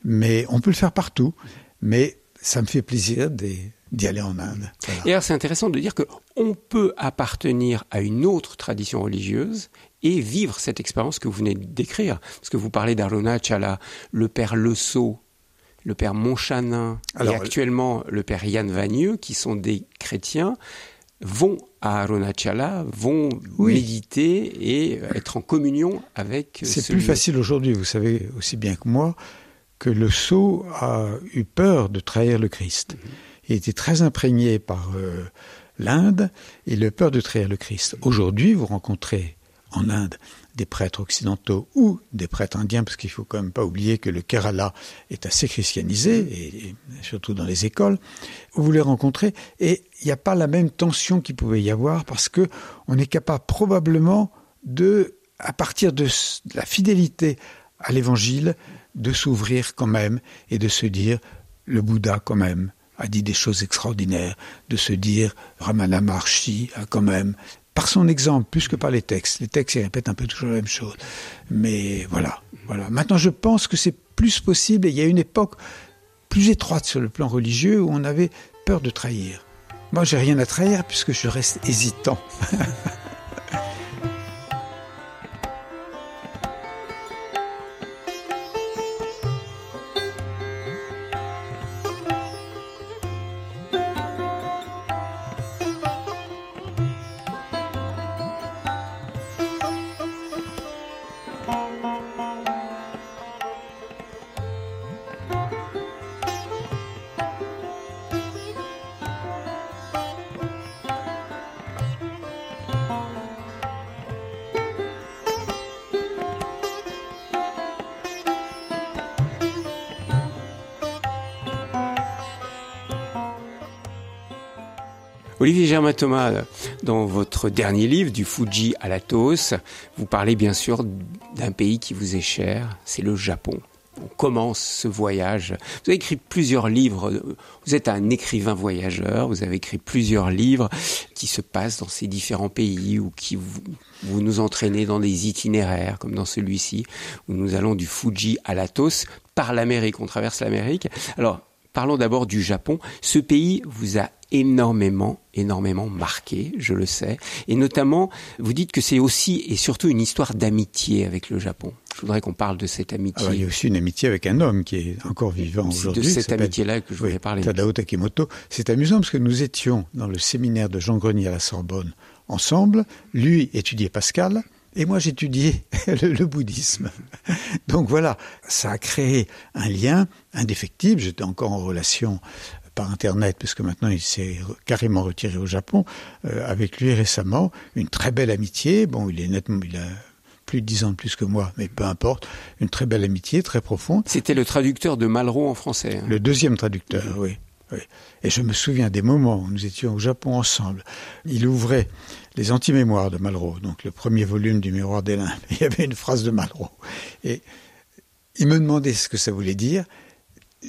Mais on peut le faire partout. Mais ça me fait plaisir d'y d'y aller en Inde. Voilà. Et alors, c'est intéressant de dire que on peut appartenir à une autre tradition religieuse et vivre cette expérience que vous venez de décrire. Parce que vous parlez d'Arunachala, le père Le Sceau, le père Monchanin Alors, et actuellement le père Yann Vagneux, qui sont des chrétiens, vont à Arunachala, vont Oui. méditer et être en communion avec C'est ce plus facile aujourd'hui, vous savez aussi bien que moi, que le sceau a eu peur de trahir le Christ. Il était très imprégné par euh, l'Inde et le peur de trahir le Christ. Aujourd'hui, vous rencontrez en Inde des prêtres occidentaux ou des prêtres indiens, parce qu'il faut quand même pas oublier que le Kerala est assez christianisé, et, surtout dans les écoles, vous les rencontrez, et il n'y a pas la même tension qu'il pouvait y avoir, parce que on est capable probablement de, à partir de la fidélité à l'évangile, de s'ouvrir quand même et de se dire, le Bouddha quand même a dit des choses extraordinaires, de se dire, Ramana Maharshi a quand même, par son exemple, plus que par les textes, les textes ils répètent un peu toujours la même chose, mais voilà, voilà. Maintenant je pense que c'est plus possible, et il y a une époque plus étroite sur le plan religieux où on avait peur de trahir. Moi, j'ai rien à trahir puisque je reste hésitant. Olivier Germain-Thomas, dans votre dernier livre, Du Fuji à l'Athos, vous parlez bien sûr d'un pays qui vous est cher, c'est le Japon. On commence ce voyage. Vous avez écrit plusieurs livres. Vous êtes un écrivain voyageur. Vous avez écrit plusieurs livres qui se passent dans ces différents pays ou qui vous, vous nous entraînez dans des itinéraires, comme dans celui-ci, où nous allons du Fuji à l'Athos par l'Amérique. On traverse l'Amérique. Alors, parlons d'abord du Japon. Ce pays vous a énormément, énormément marqué, je le sais. Et notamment, vous dites que c'est aussi et surtout une histoire d'amitié avec le Japon. Je voudrais qu'on parle de cette amitié. Alors, il y a aussi une amitié avec un homme qui est encore vivant aujourd'hui. C'est de cette amitié-là que je voulais parler. Tadao Takimoto. C'est amusant parce que nous étions dans le séminaire de Jean Grenier à la Sorbonne ensemble. Lui étudiait Pascal, et moi j'étudiais le, le, bouddhisme. Donc voilà, ça a créé un lien indéfectible. J'étais encore en relation par Internet, puisque maintenant il s'est carrément retiré au Japon, euh, avec lui récemment, une très belle amitié. Bon, il est nettement, il a plus de dix ans de plus que moi, mais peu importe, une très belle amitié, très profonde. C'était le traducteur de Malraux en français. Hein. Le deuxième traducteur, oui. oui. Et je me souviens des moments où nous étions au Japon ensemble. Il ouvrait les anti-mémoires de Malraux, donc le premier volume du Miroir des Limbes. Il y avait une phrase de Malraux. Et il me demandait ce que ça voulait dire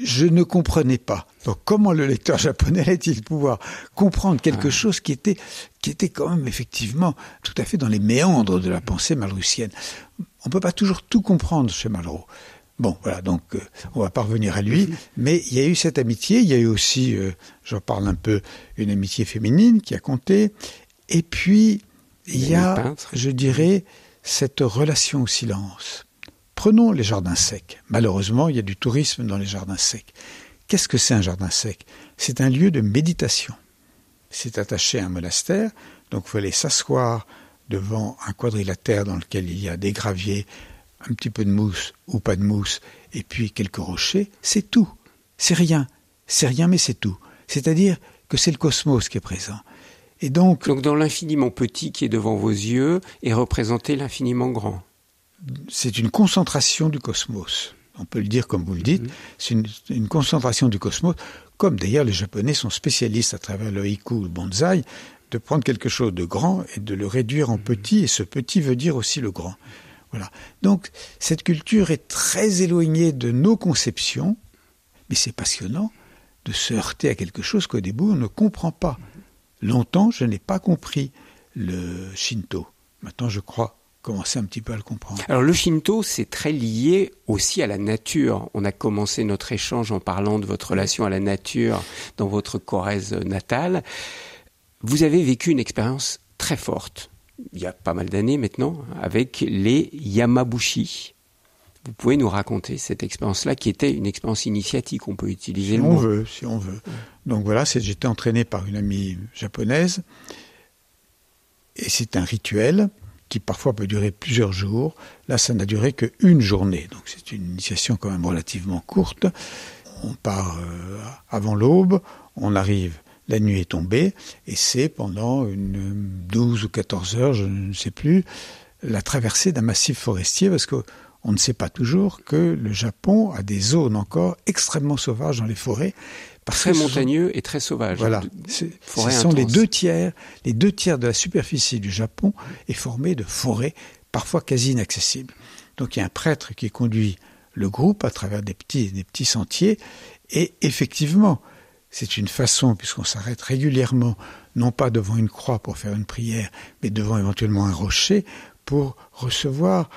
je ne comprenais pas. Donc comment le lecteur japonais allait-il pouvoir comprendre quelque chose qui était, qui était quand même effectivement tout à fait dans les méandres de la pensée malrussienne? On ne peut pas toujours tout comprendre chez Malraux. Bon, voilà, donc euh, on va pas revenir à lui, mais il y a eu cette amitié, il y a eu aussi, euh, j'en parle un peu, une amitié féminine qui a compté, et puis il y a, je dirais, cette relation au silence. Prenons les jardins secs. Malheureusement, il y a du tourisme dans les jardins secs. Qu'est-ce que c'est un jardin sec? C'est un lieu de méditation. C'est attaché à un monastère, donc faut aller s'asseoir devant un quadrilatère dans lequel il y a des graviers, un petit peu de mousse ou pas de mousse, et puis quelques rochers. C'est tout. C'est rien. C'est rien, mais c'est tout. C'est-à-dire que c'est le cosmos qui est présent. Et donc, donc dans l'infiniment petit qui est devant vos yeux est représenté l'infiniment grand c'est une concentration du cosmos. On peut le dire comme vous le dites, c'est une, une, concentration du cosmos, comme d'ailleurs les Japonais sont spécialistes à travers le haiku, le bonsaï, de prendre quelque chose de grand et de le réduire en petit, et ce petit veut dire aussi le grand. Voilà. Donc cette culture est très éloignée de nos conceptions, mais c'est passionnant de se heurter à quelque chose qu'au début on ne comprend pas. Longtemps, je n'ai pas compris le Shinto. Maintenant, je crois commencer un petit peu à le comprendre. Alors le Shinto, c'est très lié aussi à la nature. On a commencé notre échange en parlant de votre relation à la nature dans votre Corrèze natale. Vous avez vécu une expérience très forte, il y a pas mal d'années maintenant, avec les Yamabushi. Vous pouvez nous raconter cette expérience-là qui était une expérience initiatique, on peut utiliser si le on mot. veut, si on veut. Donc voilà, j'étais entraîné par une amie japonaise et c'est un rituel qui parfois peut durer plusieurs jours. Là, ça n'a duré qu'une journée, donc c'est une initiation quand même relativement courte. On part euh, avant l'aube, on arrive, la nuit est tombée, et c'est pendant une 12 ou 14 heures, je ne sais plus, la traversée d'un massif forestier, parce que on ne sait pas toujours que le Japon a des zones encore extrêmement sauvages dans les forêts. Parce très montagneux sont... et très sauvage. Voilà. Ce sont intense. les deux tiers, les deux tiers de la superficie du Japon est formée de forêts, parfois quasi inaccessibles. Donc il y a un prêtre qui conduit le groupe à travers des petits, des petits sentiers, et effectivement, c'est une façon, puisqu'on s'arrête régulièrement, non pas devant une croix pour faire une prière, mais devant éventuellement un rocher, pour recevoir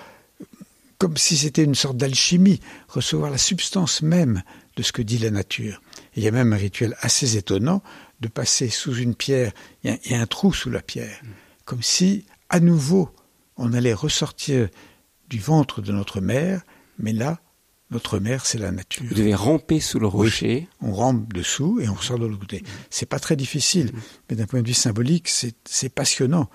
comme si c'était une sorte d'alchimie, recevoir la substance même de ce que dit la nature. Et il y a même un rituel assez étonnant de passer sous une pierre, il y, a un trou sous la pierre, comme si, à nouveau, on allait ressortir du ventre de notre mère, mais là, notre mère, c'est la nature. Vous devez ramper sous le rocher. on rampe dessous et on ressort de l'autre côté. C'est pas très difficile, mais d'un point de vue symbolique, c'est passionnant.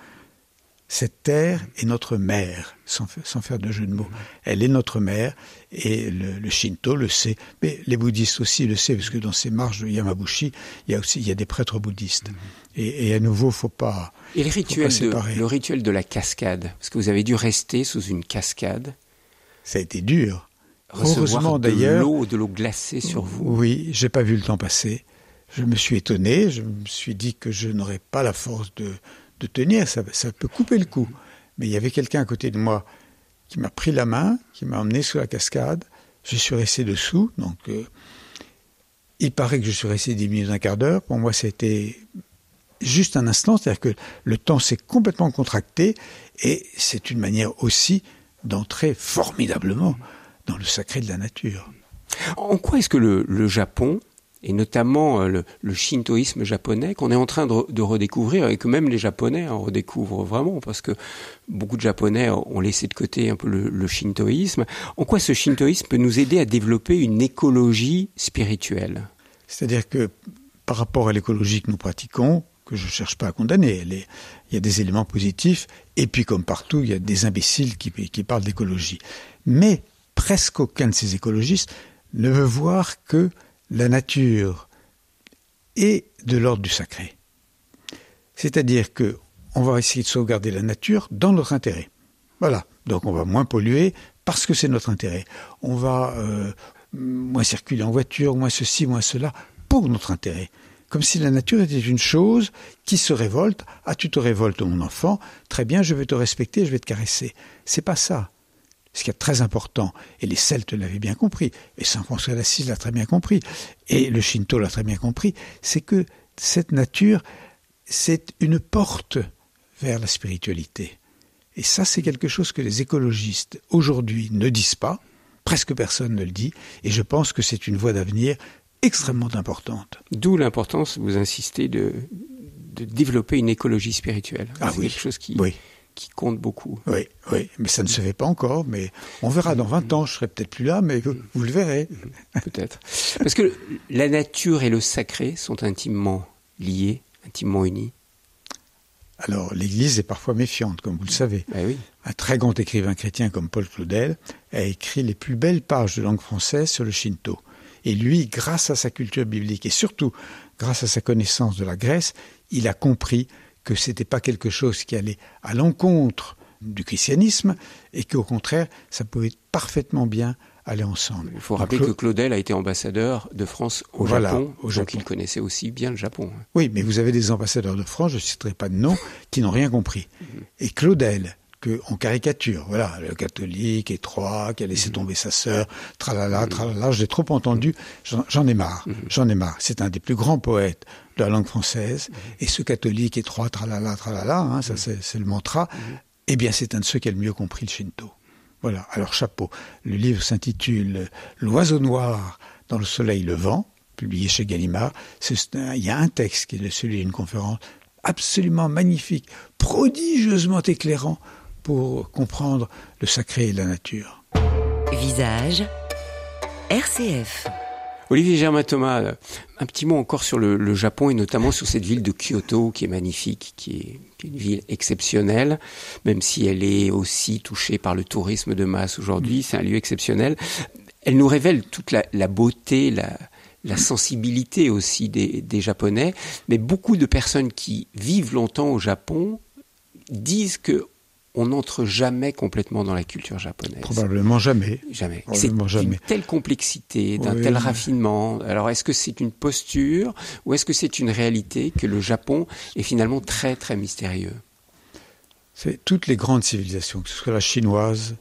Cette terre est notre mère, sans, faire de jeu de mots. Elle est notre mère, et le, Shinto le sait, mais les bouddhistes aussi le savent, parce que dans ces marches de Yamabushi, il y a aussi il y a des prêtres bouddhistes. Et, à nouveau, faut pas. Et le rituel, de, le rituel de la cascade, parce que vous avez dû rester sous une cascade. Ça a été dur. Heureusement d'ailleurs. De l'eau glacée sur vous. Oui, j'ai pas vu le temps passer. Je me suis étonné. Je me suis dit que je n'aurais pas la force de de tenir, ça, peut couper le cou. Mais il y avait quelqu'un à côté de moi qui m'a pris la main, qui m'a emmené sous la cascade. Je suis resté dessous, donc euh, il paraît que je suis resté dix minutes, un quart d'heure. Pour moi, c'était juste un instant, c'est-à-dire que le temps s'est complètement contracté et c'est une manière aussi d'entrer formidablement dans le sacré de la nature. En quoi est-ce que le Japon et notamment euh, le, shintoïsme japonais qu'on est en train de, redécouvrir et que même les Japonais en redécouvrent vraiment parce que beaucoup de Japonais ont laissé de côté un peu le, shintoïsme. En quoi ce shintoïsme peut nous aider à développer une écologie spirituelle? C'est-à-dire que par rapport à l'écologie que nous pratiquons, que je ne cherche pas à condamner, il y a des éléments positifs et puis comme partout, il y a des imbéciles qui, qui parlent d'écologie. Mais presque aucun de ces écologistes ne veut voir que la nature est de l'ordre du sacré. C'est-à-dire que on va essayer de sauvegarder la nature dans notre intérêt. Voilà. Donc on va moins polluer parce que c'est notre intérêt. On va euh, moins circuler en voiture, moins ceci, moins cela, pour notre intérêt. Comme si la nature était une chose qui se révolte. Ah, tu te révoltes, mon enfant. Très bien, je vais te respecter, je vais te caresser. C'est pas ça ce qui est très important, et les Celtes l'avaient bien compris, et Saint François d'Assise l'a très bien compris, et le Shinto l'a très bien compris, c'est que cette nature, c'est une porte vers la spiritualité. Et ça, c'est quelque chose que les écologistes aujourd'hui ne disent pas, presque personne ne le dit, et je pense que c'est une voie d'avenir extrêmement importante. D'où l'importance, vous insistez, de, de développer une écologie spirituelle. Ah c'est quelque chose qui, oui qui compte beaucoup. Oui, oui, mais ça ne se fait pas encore, mais on verra dans 20 ans, je serai peut-être plus là, mais vous, le verrez. Peut-être. Parce que la nature et le sacré sont intimement liés, intimement unis. Alors, l'Église est parfois méfiante, comme vous le savez. Ben oui. Un très grand écrivain chrétien comme Paul Claudel a écrit les plus belles pages de langue française sur le Shinto. Et lui, grâce à sa culture biblique et surtout grâce à sa connaissance de la Grèce, il a compris que ce n'était pas quelque chose qui allait à l'encontre du christianisme et qu'au contraire, ça pouvait parfaitement bien aller ensemble. Il faut rappeler que Claudel a été ambassadeur de France au Japon, donc il connaissait aussi bien le Japon. Oui, mais vous avez des ambassadeurs de France, je ne citerai pas de nom, qui n'ont rien compris. Et Claudel, que on caricature, voilà, le catholique étroit, qui a laissé tomber sa sœur, tralala, tralala, j'ai trop entendu, j'en ai marre, j'en ai marre. C'est un des plus grands poètes de la langue française. Et ce catholique étroit, tralala, tralala, hein, ça c'est le mantra, eh bien c'est un de ceux qui a le mieux compris le Shinto. Voilà, alors chapeau. Le livre s'intitule L'oiseau noir dans le soleil levant, publié chez Gallimard. Il y a un texte qui est celui d'une conférence absolument magnifique, prodigieusement éclairant pour comprendre le sacré et la nature. Visage RCF Olivier Germain Thomas, un petit mot encore sur le, Japon et notamment sur cette ville de Kyoto qui est magnifique, qui est, une ville exceptionnelle, même si elle est aussi touchée par le tourisme de masse aujourd'hui, c'est un lieu exceptionnel. Elle nous révèle toute la, beauté, la, sensibilité aussi des, des Japonais, mais beaucoup de personnes qui vivent longtemps au Japon disent que on n'entre jamais complètement dans la culture japonaise. Probablement jamais. Jamais. C'est une telle complexité, d'un tel raffinement. Alors, est-ce que c'est une posture ou est-ce que c'est une réalité que le Japon est finalement très, très mystérieux? C'est toutes les grandes civilisations, que ce soit la chinoise,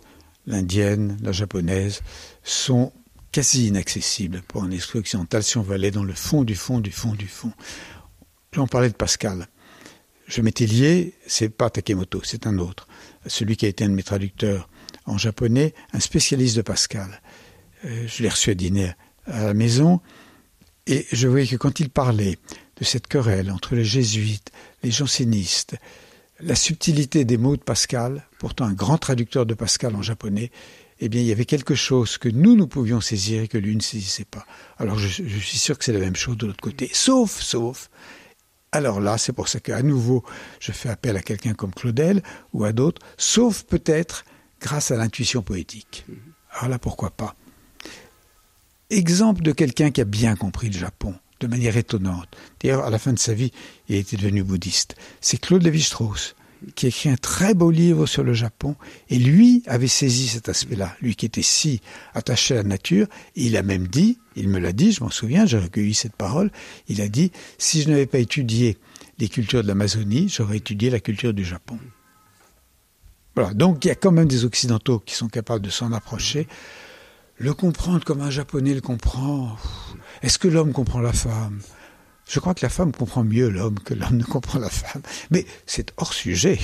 l'indienne, la japonaise, sont quasi inaccessibles pour un esprit occidental si on va aller dans le fond du fond du fond du fond. J'en parlais de Pascal je m'étais lié, c'est pas Takemoto, c'est un autre, celui qui a été un de mes traducteurs en japonais, un spécialiste de Pascal. Euh, je l'ai reçu à dîner à la maison et je voyais que quand il parlait de cette querelle entre les jésuites, les jansénistes, la subtilité des mots de Pascal, pourtant un grand traducteur de Pascal en japonais, eh bien, il y avait quelque chose que nous, nous pouvions saisir et que lui ne saisissait pas. Alors, je, je suis sûr que c'est la même chose de l'autre côté. Sauf, sauf, alors là, c'est pour ça qu'à nouveau, je fais appel à quelqu'un comme Claudel ou à d'autres, sauf peut-être grâce à l'intuition poétique. Alors là, pourquoi pas? Exemple de quelqu'un qui a bien compris le Japon, de manière étonnante. D'ailleurs, à la fin de sa vie, il était devenu bouddhiste. C'est Claude Lévi-Strauss qui a écrit un très beau livre sur le Japon, et lui avait saisi cet aspect-là, lui qui était si attaché à la nature, et il a même dit, il me l'a dit, je m'en souviens, j'ai recueilli cette parole, il a dit, si je n'avais pas étudié les cultures de l'Amazonie, j'aurais étudié la culture du Japon. Voilà, donc il y a quand même des Occidentaux qui sont capables de s'en approcher. Le comprendre comme un Japonais le comprend, est-ce que l'homme comprend la femme? Je crois que la femme comprend mieux l'homme que l'homme ne comprend la femme. Mais c'est hors sujet.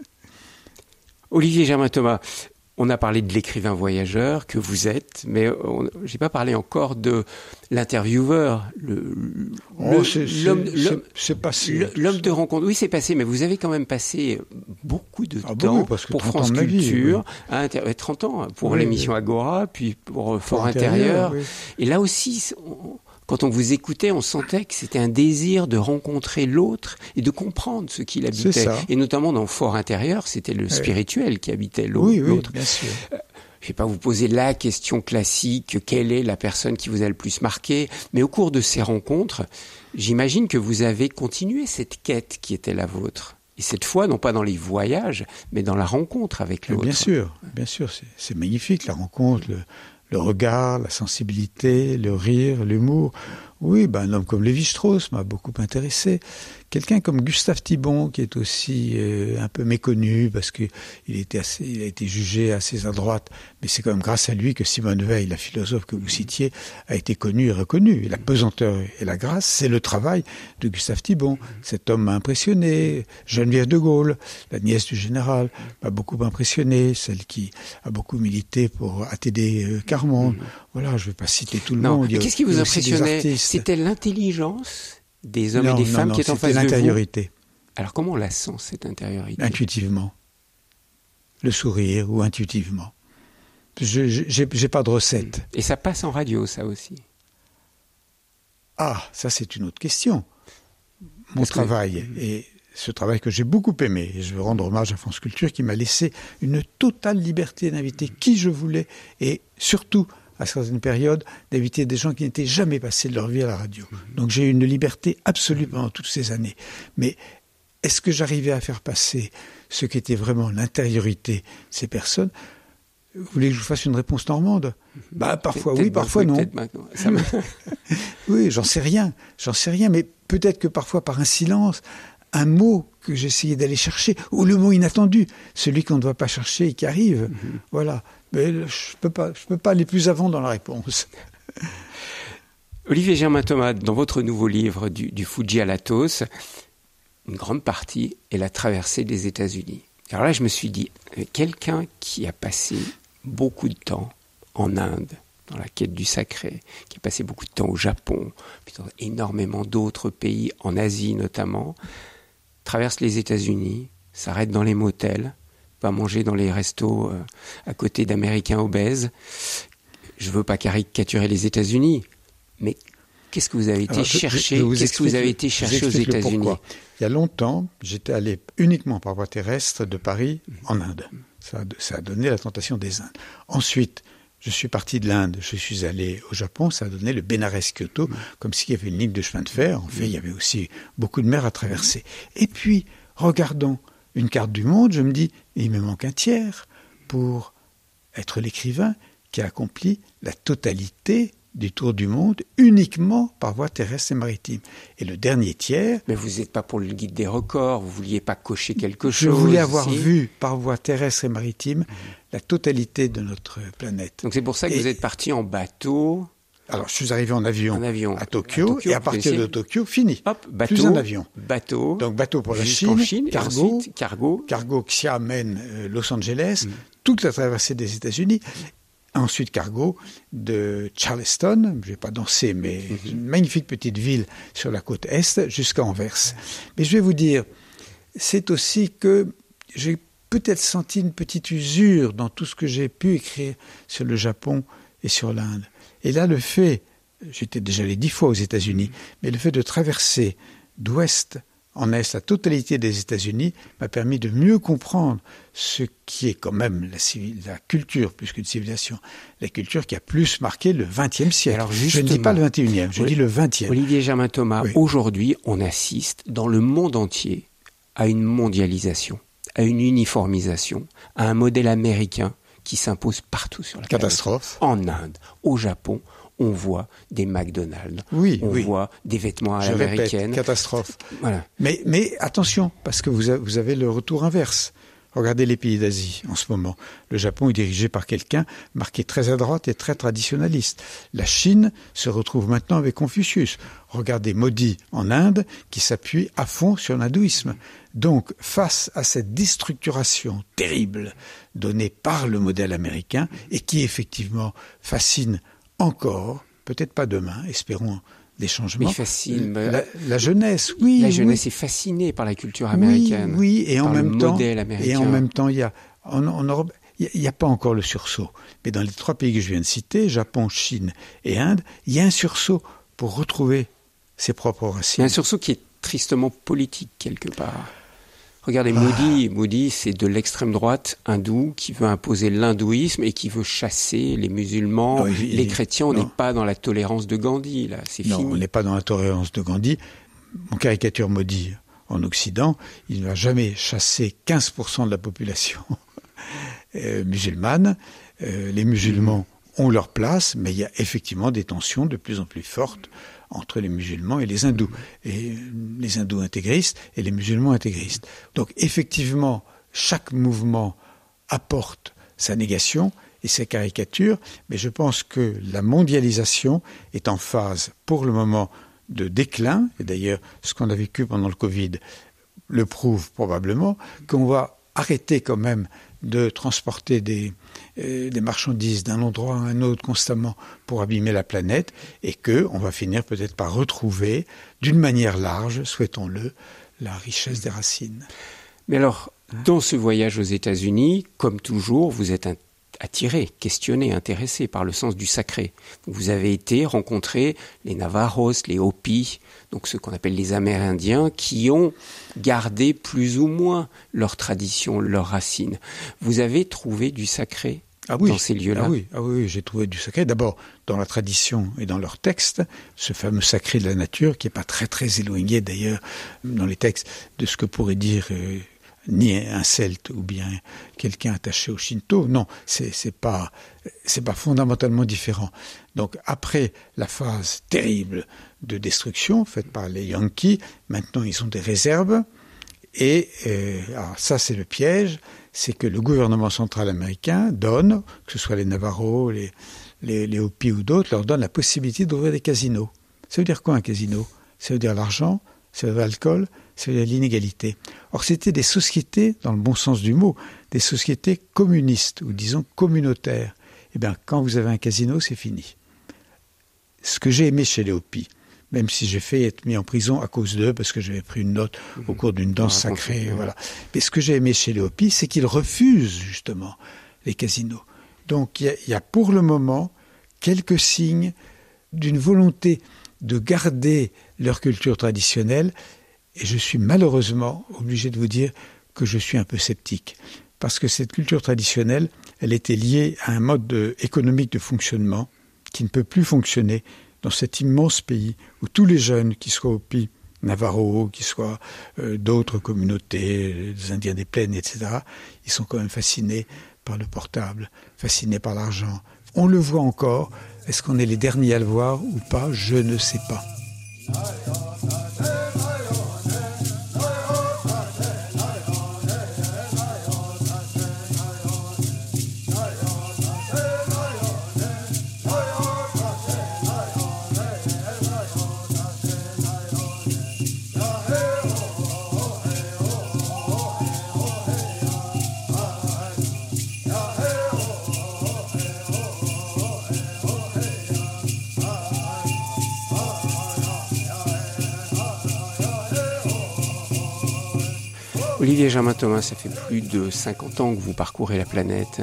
Olivier Germain Thomas, on a parlé de l'écrivain voyageur que vous êtes, mais je n'ai pas parlé encore de l'intervieweur, oh. L'homme de rencontre. Oui, c'est passé, mais vous avez quand même passé beaucoup de ah temps pour France Culture, vie, 30 ans pour l'émission Agora, puis pour Fort Intérieur. Et là aussi, quand on vous écoutait, on sentait que c'était un désir de rencontrer l'autre et de comprendre ce qu'il habitait. Et notamment dans le fort intérieur, c'était le spirituel qui habitait l'autre. Oui, oui, bien sûr. Euh, je vais pas vous poser la question classique, quelle est la personne qui vous a le plus marqué, mais au cours de ces rencontres, j'imagine que vous avez continué cette quête qui était la vôtre. Et cette fois, non pas dans les voyages, mais dans la rencontre avec l'autre. Bien sûr, bien sûr, c'est magnifique la rencontre, le, le regard, la sensibilité, le rire, l'humour. Oui, ben, un homme comme Lévi-Strauss m'a beaucoup intéressé. Quelqu'un comme Gustave Thibon, qui est aussi euh, un peu méconnu parce qu'il était assez, il a été jugé assez à droite, mais c'est quand même grâce à lui que Simone Veil, la philosophe que vous citiez, a été connue et reconnue. la pesanteur et la grâce, c'est le travail de Gustave Thibon. Cet homme m'a impressionné. Geneviève de Gaulle, la nièce du général, m'a beaucoup impressionné. Celle qui a beaucoup milité pour ATD euh, Carmon. Voilà, je ne vais pas citer tout le monde. Qu'est-ce qui vous impressionnait? C'était l'intelligence des hommes et des femmes qui est en face de l'intériorité. Alors comment on la sent, cette intériorité? Intuitivement. Le sourire ou intuitivement. Je n'ai pas de recette. Et ça passe en radio, ça aussi Ah, ça c'est une autre question. Mon travail, et ce travail que j'ai beaucoup aimé, et je veux rendre hommage à France Culture qui m'a laissé une totale liberté d'inviter qui je voulais, et surtout à certaines périodes, d'inviter des gens qui n'étaient jamais passés de leur vie à la radio. Donc j'ai eu une liberté absolue pendant toutes ces années. Mais est-ce que j'arrivais à faire passer ce qui était vraiment l'intériorité de ces personnes? Vous voulez que je vous fasse une réponse normande? Bah parfois oui, parfois non. oui, j'en sais rien, j'en sais rien, mais peut-être que parfois par un silence, un mot que j'essayais d'aller chercher, ou le mot inattendu, celui qu'on ne doit pas chercher et qui arrive. Mhm. Voilà. Je ne peux, pas, peux pas aller plus avant dans la réponse. Olivier Germain Thomas, dans votre nouveau livre du, du Fuji à l'Athos, une grande partie est la traversée des États-Unis. Alors là, je me suis dit, quelqu'un qui a passé beaucoup de temps en Inde, dans la quête du sacré, qui a passé beaucoup de temps au Japon, puis dans énormément d'autres pays, en Asie notamment, traverse les États-Unis, s'arrête dans les motels, va manger dans les restos euh, à côté d'Américains obèses. Je veux pas caricaturer les États-Unis, mais qu'est-ce que vous avez été chercher Qu'est-ce que vous avez été chercher aux États-Unis Il y a longtemps, j'étais allé uniquement par voie terrestre de Paris en Inde. Ça, ça a donné la tentation des Indes. Ensuite, je suis parti de l'Inde, je suis allé au Japon, ça a donné le Benares-Kyoto, comme s'il y avait une ligne de chemin de fer. En fait, il y avait aussi beaucoup de mer à traverser. Et puis, regardons une carte du monde, je me dis, il me manque un tiers pour être l'écrivain qui a accompli la totalité du tour du monde uniquement par voie terrestre et maritime. Et le dernier tiers... Mais vous n'êtes pas pour le guide des records, vous vouliez pas cocher quelque chose. Je voulais avoir vu par voie terrestre et maritime la totalité de notre planète. Donc c'est pour ça que vous êtes parti en bateau alors, je suis arrivé en avion, à, Tokyo, et à partir de Tokyo, fini. Hop, bateau, plus un avion. Bateau. Donc, bateau pour la Chine, cargo, cargo. Cargo Xiamen, euh, Los Angeles, mm. toute la traversée des États-Unis. ensuite cargo de Charleston, je vais pas danser, mais Mhm. une magnifique petite ville sur la côte est, jusqu'à Anvers. Mais je vais vous dire, c'est aussi que j'ai peut-être senti une petite usure dans tout ce que j'ai pu écrire sur le Japon et sur l'Inde. Et là, le fait, j'étais déjà allé dix fois aux États-Unis, mais le fait de traverser d'ouest en est la totalité des États-Unis m'a permis de mieux comprendre ce qui est quand même la, civil, la culture plus qu'une civilisation, la culture qui a plus marqué le XXe siècle. Alors, je ne dis pas le XXIe, je Oui. dis le XXe. Olivier Germain Thomas, Oui. aujourd'hui, on assiste dans le monde entier à une mondialisation, à une uniformisation, à un modèle américain qui s'impose partout sur la planète. Catastrophe. En Inde, au Japon, on voit des McDonald's, Oui, on oui. voit des vêtements à l'américaine. catastrophe. Voilà. Mais, mais attention, parce que vous, a- vous avez le retour inverse. Regardez les pays d'Asie en ce moment. Le Japon est dirigé par quelqu'un marqué très à droite et très traditionnaliste. La Chine se retrouve maintenant avec Confucius. Regardez Modi en Inde qui s'appuie à fond sur l'hindouisme. Donc, face à cette déstructuration terrible donnée par le modèle américain et qui effectivement fascine encore, peut-être pas demain, espérons des changements. Mais fascine. La, la jeunesse, oui. la oui. jeunesse est fascinée par la culture américaine. Oui, oui, et en par même le temps, modèle américain. et en même temps, il y a en, en Europe, il n'y a, pas encore le sursaut. Mais dans les trois pays que je viens de citer, Japon, Chine et Inde, il y a un sursaut pour retrouver ses propres Il y a racines. un sursaut qui est tristement politique quelque part. Regardez, Ah. Moody, c'est de l'extrême droite hindoue qui veut imposer l'hindouisme et qui veut chasser les musulmans, Non, il- les il- chrétiens. On n'est pas dans la tolérance de Gandhi, là. C'est Non, fini. on n'est pas dans la tolérance de Gandhi. On caricature maudit en Occident. Il ne va jamais chasser 15% de la population euh, musulmane. Euh, les musulmans ont leur place, mais il y a effectivement des tensions de plus en plus fortes entre les musulmans et les hindous, et les hindous intégristes et les musulmans intégristes. Donc effectivement, chaque mouvement apporte sa négation et ses caricatures, mais je pense que la mondialisation est en phase pour le moment de déclin, et d'ailleurs ce qu'on a vécu pendant le Covid le prouve probablement, qu'on va arrêter quand même de transporter des, euh, des marchandises d'un endroit à un autre constamment pour abîmer la planète et que on va finir peut-être par retrouver d'une manière large, souhaitons-le, la richesse des racines. Mais alors, dans ce voyage aux États-Unis, comme toujours, vous êtes attiré, questionné, intéressé par le sens du sacré. Vous avez été rencontrer les Navajos, les Hopis, donc ceux qu'on appelle les Amérindiens, qui ont gardé plus ou moins leur tradition, leurs racines. Vous avez trouvé du sacré Ah oui, dans ces lieux-là? Ah oui, ah oui, oui, j'ai trouvé du sacré. D'abord, dans la tradition et dans leurs textes, ce fameux sacré de la nature, qui n'est pas très très éloigné d'ailleurs dans les textes de ce que pourrait dire euh, ni un celte ou bien quelqu'un attaché au Shinto. Non, c'est pas c'est pas fondamentalement différent. Donc après la phase terrible de destruction faite par les Yankees, maintenant ils ont des réserves. Et euh, ça, c'est le piège, c'est que le gouvernement central américain donne, que ce soit les Navarros, les, les, les Hopis ou d'autres, leur donne la possibilité d'ouvrir des casinos. Ça veut dire quoi un casino? Ça veut dire l'argent, ça veut dire l'alcool, ça veut dire l'inégalité. Or, c'était des sociétés, dans le bon sens du mot, des sociétés communistes, ou disons communautaires. Eh bien, quand vous avez un casino, c'est fini. Ce que j'ai aimé chez les Hopis, même si j'ai fait être mis en prison à cause d'eux, parce que j'avais pris une note au cours d'une danse sacrée, voilà. Mais ce que j'ai aimé chez les Hopis, c'est qu'ils refusent justement les casinos. Donc il y, a- il y a pour le moment quelques signes d'une volonté de garder leur culture traditionnelle, et je suis malheureusement obligé de vous dire que je suis un peu sceptique, parce que cette culture traditionnelle, elle était liée à un mode de- économique de fonctionnement qui ne peut plus fonctionner dans cet immense pays où tous les jeunes, qui soient Hopi, Navarro, qui soient euh, d'autres communautés, les Indiens des plaines, etc., ils sont quand même fascinés par le portable, fascinés par l'argent. On le voit encore. Est-ce qu'on est les derniers à le voir ou pas? Je ne sais pas. Olivier Germain Thomas, ça fait plus de 50 ans que vous parcourez la planète.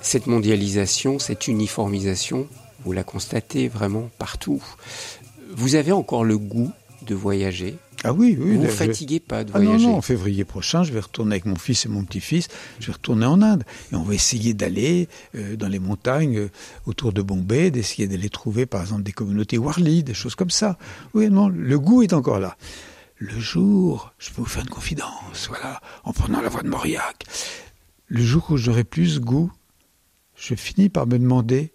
Cette mondialisation, cette uniformisation, vous la constatez vraiment partout. Vous avez encore le goût de voyager ah oui, oui. Vous ne fatiguez pas de ah voyager Non, non, en février prochain, je vais retourner avec mon fils et mon petit-fils, je vais retourner en Inde. Et on va essayer d'aller euh, dans les montagnes euh, autour de Bombay, d'essayer d'aller trouver, par exemple, des communautés Warli, des choses comme ça. Oui, non, le goût est encore là. Le jour, je peux vous faire une confidence, voilà, en prenant la voie de Mauriac, le jour où j'aurai plus goût, je finis par me demander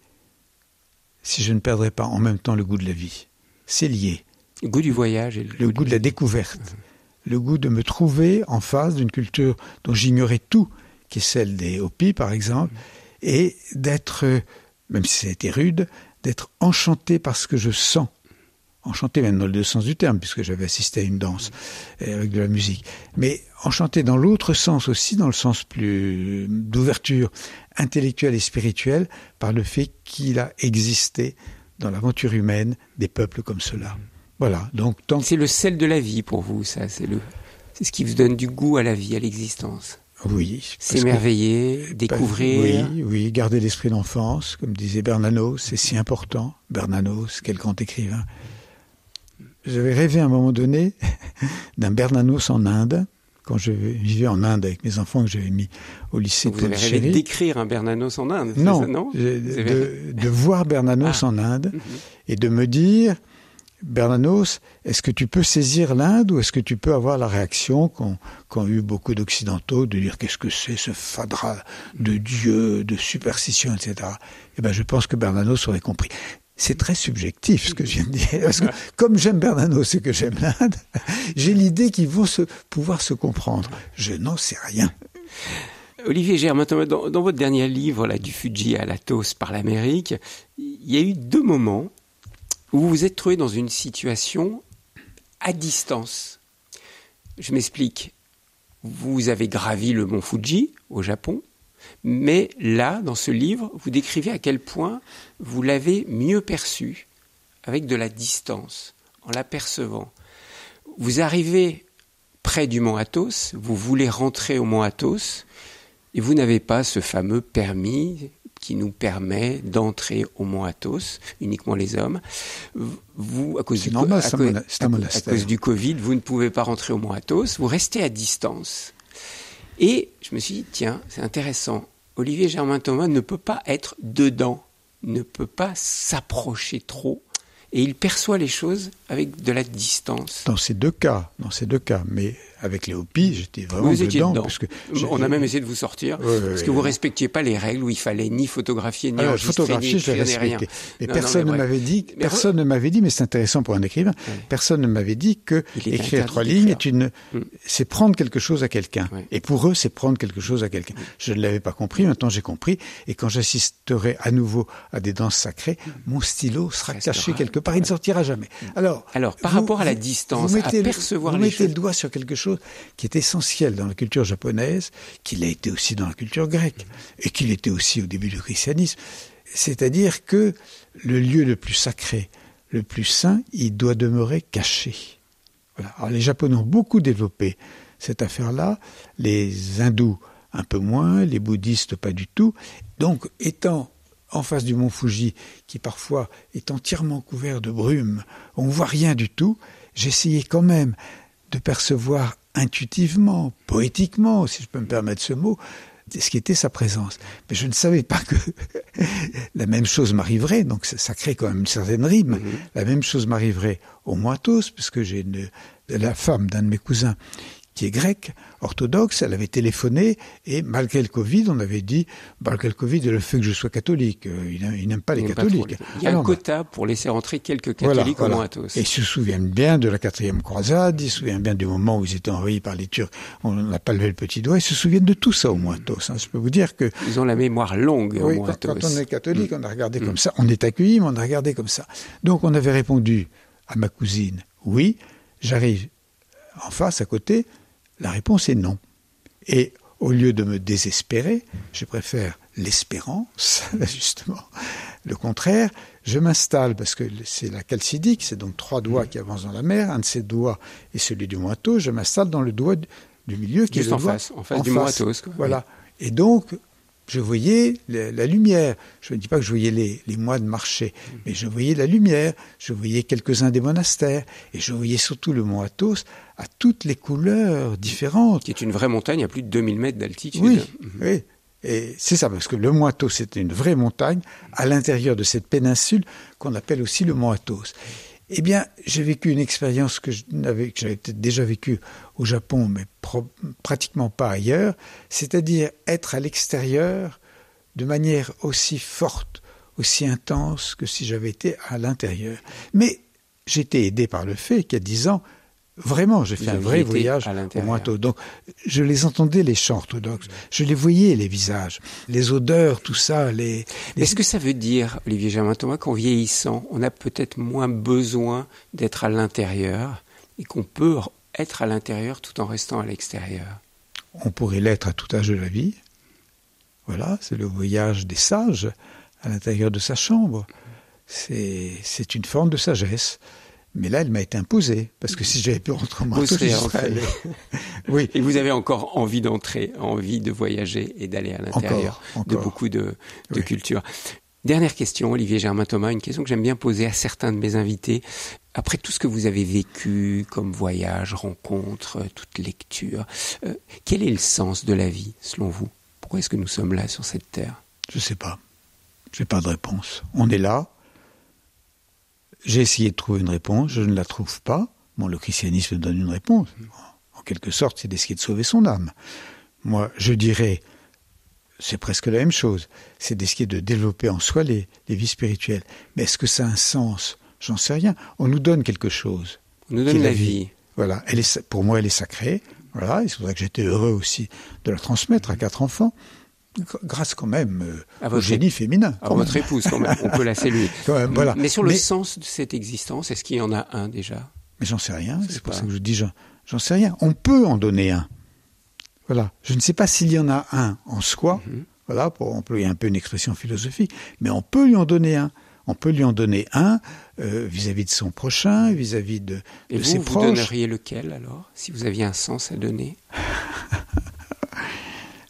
si je ne perdrai pas en même temps le goût de la vie. C'est lié. Le goût du voyage et le, goût de la découverte. Le goût de me trouver en face d'une culture dont j'ignorais tout, qui est celle des Hopis par exemple, et d'être, même si ça a été rude, d'être enchanté par ce que je sens. Enchanté même dans le sens du terme, puisque j'avais assisté à une danse avec de la musique. Mais enchanté dans l'autre sens aussi, dans le sens plus d'ouverture intellectuelle et spirituelle, par le fait qu'il a existé dans l'aventure humaine des peuples comme cela. Voilà. Donc, c'est le sel de la vie pour vous, ça. C'est le, c'est ce qui vous donne du goût à la vie, à l'existence. Oui. S'émerveiller, découvrir. Oui, oui, garder l'esprit d'enfance, comme disait Bernanos, c'est si important. Bernanos, quel grand écrivain. J'avais rêvé à un moment donné d'un Bernanos en Inde, quand je vivais en Inde avec mes enfants que j'avais mis au lycée Vous avez rêvé d'écrire un Bernanos en Inde Non, ça, non de, voir Bernanos ah. en Inde mhm. et de me dire, Bernanos, est-ce que tu peux saisir l'Inde ou est-ce que tu peux avoir la réaction qu'ont eu beaucoup d'Occidentaux de dire qu'est-ce que c'est ce fadra de Dieu, de superstition, etc. Eh ben, je pense que Bernanos aurait compris. C'est très subjectif ce que je viens de dire. Parce que comme j'aime Bernanos et que j'aime l'Inde, j'ai l'idée qu'ils vont se, pouvoir se comprendre. Je n'en sais rien. Olivier Germain, dans, dans, votre dernier livre, là, du Fuji à l'Athos par l'Amérique, il y a eu deux moments vous vous êtes trouvé dans une situation à distance. Je m'explique. Vous avez gravi le mont Fuji au Japon, mais là, dans ce livre, vous décrivez à quel point vous l'avez mieux perçu avec de la distance, en l'apercevant. Vous arrivez près du mont Athos, vous voulez rentrer au mont Athos, et vous n'avez pas ce fameux permis qui nous permet d'entrer au mont Athos, uniquement les hommes. Vous, à cause, du, normal, à, cause du Covid, vous ne pouvez pas rentrer au mont Athos, vous restez à distance. Et je me suis dit, tiens, c'est intéressant, Olivier Germain Thomas ne peut pas être dedans, ne peut pas s'approcher trop et il perçoit les choses avec de la distance. Dans ces deux cas, dans ces deux cas, mais avec les Hopis, j'étais vraiment vous dedans, Parce que on a même essayé de vous sortir parce que vous respectiez pas les règles où il fallait ni photographier ni enregistrer ni écrire ni rien. Mais personne ne m'avait dit, personne ne m'avait dit, mais c'est intéressant pour un écrivain. Personne ne m'avait dit que écrire trois lignes est une, mm. c'est prendre quelque chose à quelqu'un. Et pour eux, c'est prendre quelque chose à quelqu'un. Je ne l'avais pas compris. Maintenant, j'ai compris. Et quand j'assisterai à nouveau à des danses sacrées, mm. mon stylo sera caché quelque part. Il ne sortira jamais. Mm. Alors, alors par rapport à la distance, vous mettez, à percevoir vous mettez le doigt sur quelque chose qui est essentiel dans la culture japonaise, qu'il a été aussi dans la culture grecque, et qu'il était aussi au début du christianisme. C'est-à-dire que le lieu le plus sacré, le plus saint, il doit demeurer caché. Les Japonais ont beaucoup développé cette affaire-là, les hindous un peu moins, les bouddhistes pas du tout. Donc, étant en face du mont Fuji, qui parfois est entièrement couvert de brume, on ne voit rien du tout, j'essayais quand même de percevoir intuitivement, poétiquement, si je peux me permettre ce mot, ce qui était sa présence. Mais je ne savais pas que la même chose m'arriverait, donc ça, crée quand même une certaine rime. Mm-hmm. La même chose m'arriverait au Moitos, puisque j'ai la femme d'un de mes cousins qui est grecque, orthodoxe, elle avait téléphoné et malgré le Covid, on avait dit, malgré le Covid et le fait que je sois catholique, euh, il n'aime pas les catholiques. il y a un quota pour laisser entrer quelques catholiques au moins Et ils se souviennent bien de la quatrième croisade, ils se souviennent bien du moment où ils étaient envahis par les Turcs, on n'a pas levé le petit doigt, ils se souviennent de tout ça au moins tous. Hein. Je peux vous dire que... Ils ont la mémoire longue oui, au quand, quand, on est catholique, mm. on a regardé comme mm. ça, on est accueilli, mais on a regardé comme ça. Donc on avait répondu à ma cousine, oui, j'arrive en face, à côté, la réponse est non. Et au lieu de me désespérer, je préfère l'espérance, justement. Le contraire, je m'installe, parce que c'est la calcidique, c'est donc trois doigts qui avancent dans la mer, un de ces doigts est celui du moiteau, je m'installe dans le doigt du milieu qui Juste est le en doigt face, en face du quoi. Voilà. Et donc, je voyais la, la lumière. Je ne dis pas que je voyais les, les moines marcher, mais je voyais la lumière. Je voyais quelques-uns des monastères. Et je voyais surtout le mont Athos à toutes les couleurs différentes. Qui est une vraie montagne à plus de 2000 mètres d'altitude. Oui, oui. Et c'est ça, parce que le mont Athos, c'était une vraie montagne à l'intérieur de cette péninsule qu'on appelle aussi le mont Athos. Eh bien, j'ai vécu une expérience que j'avais peut-être déjà vécue au Japon, mais pratiquement pas ailleurs, c'est-à-dire être à l'extérieur de manière aussi forte, aussi intense que si j'avais été à l'intérieur. Mais j'étais aidé par le fait qu'à 10 ans, vraiment, j'ai Vous fait un vrai voyage à au. Donc, je les entendais, les chants orthodoxes. Je les voyais, les visages, les odeurs, tout ça, les... les- Est-ce que ça veut dire, Olivier Germain-Thomas, qu'en vieillissant, on a peut-être moins besoin d'être à l'intérieur et qu'on peut être à l'intérieur tout en restant à l'extérieur? On pourrait l'être à tout âge de la vie. Voilà, c'est le voyage des sages à l'intérieur de sa chambre. C'est une forme de sagesse. Mais là, elle m'a été imposée, parce que si j'avais pu rentrer Mont Vous allé. Oui, Et vous avez encore envie d'entrer, envie de voyager et d'aller à l'intérieur de beaucoup de, de Oui. cultures. Dernière question, Olivier Germain-Thomas, une question que j'aime bien poser à certains de mes invités. Après tout ce que vous avez vécu comme voyage, rencontre, toute lecture, euh, quel est le sens de la vie, selon vous? Pourquoi est-ce que nous sommes là sur cette terre? Je sais pas. J'ai pas de réponse. On est là. J'ai essayé de trouver une réponse, je ne la trouve pas. Bon, le christianisme donne une réponse. En quelque sorte, c'est d'essayer de sauver son âme. Moi, je dirais, c'est presque la même chose. C'est d'essayer de développer en soi les, les vies spirituelles. Mais est-ce que ça a un sens? J'en sais rien. On nous donne quelque chose. On nous donne la vie. Voilà. Elle est, pour moi, elle est sacrée. Voilà. Et c'est pour ça que j'étais heureux aussi de la transmettre à quatre enfants. Gr- Grâce quand même euh, À au génie féminin. À votre même. épouse, quand même. On peut la saluer. Quand même, voilà. Mais sur le Mais- sens de cette existence, est-ce qu'il y en a un déjà? Mais j'en sais rien, C'est pour ça que je dis j'en, sais rien. On peut en donner un. Voilà. Je ne sais pas s'il y en a un en soi, Mhm. voilà, pour employer un peu une expression philosophique, mais on peut lui en donner un. On peut lui en donner un euh, vis-à-vis de son prochain, vis-à-vis de, Et de vous, ses vous proches. donneriez lequel alors? Si vous aviez un sens à donner?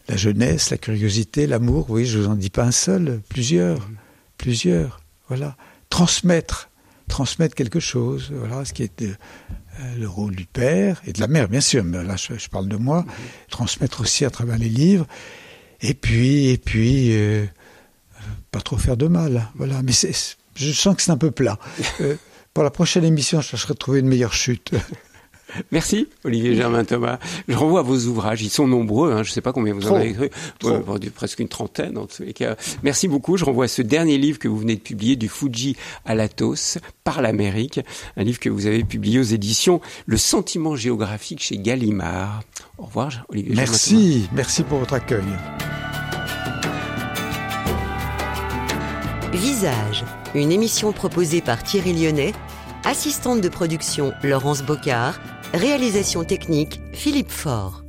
La jeunesse, la curiosité, l'amour, oui, je vous en dis pas un seul, plusieurs, Mhm. plusieurs, voilà. Transmettre, transmettre quelque chose, voilà, ce qui est de- euh, le rôle du père et de la mère, bien sûr, mais là je, je parle de moi, Mhm. transmettre aussi à travers les livres, et puis, et puis, euh, pas trop faire de mal, voilà. Mais je sens que c'est un peu plat. Euh, pour la prochaine émission, je chercherai à trouver une meilleure chute. Merci, Olivier Germain-Thomas. Je renvoie à vos ouvrages. Ils sont nombreux. hein. Je ne sais pas combien vous en avez écrit. Ouais, presque une trentaine, en tous les cas. Merci beaucoup. Je renvoie à ce dernier livre que vous venez de publier, du Fuji à l'Athos, par l'Amérique. Un livre que vous avez publié aux éditions Le Sentiment géographique chez Gallimard. Au revoir, Olivier Germain-Thomas. Merci, merci pour votre accueil. Visage, une émission proposée par Thierry Lyonnais, assistante de production Laurence Bocard, réalisation technique Philippe Faure.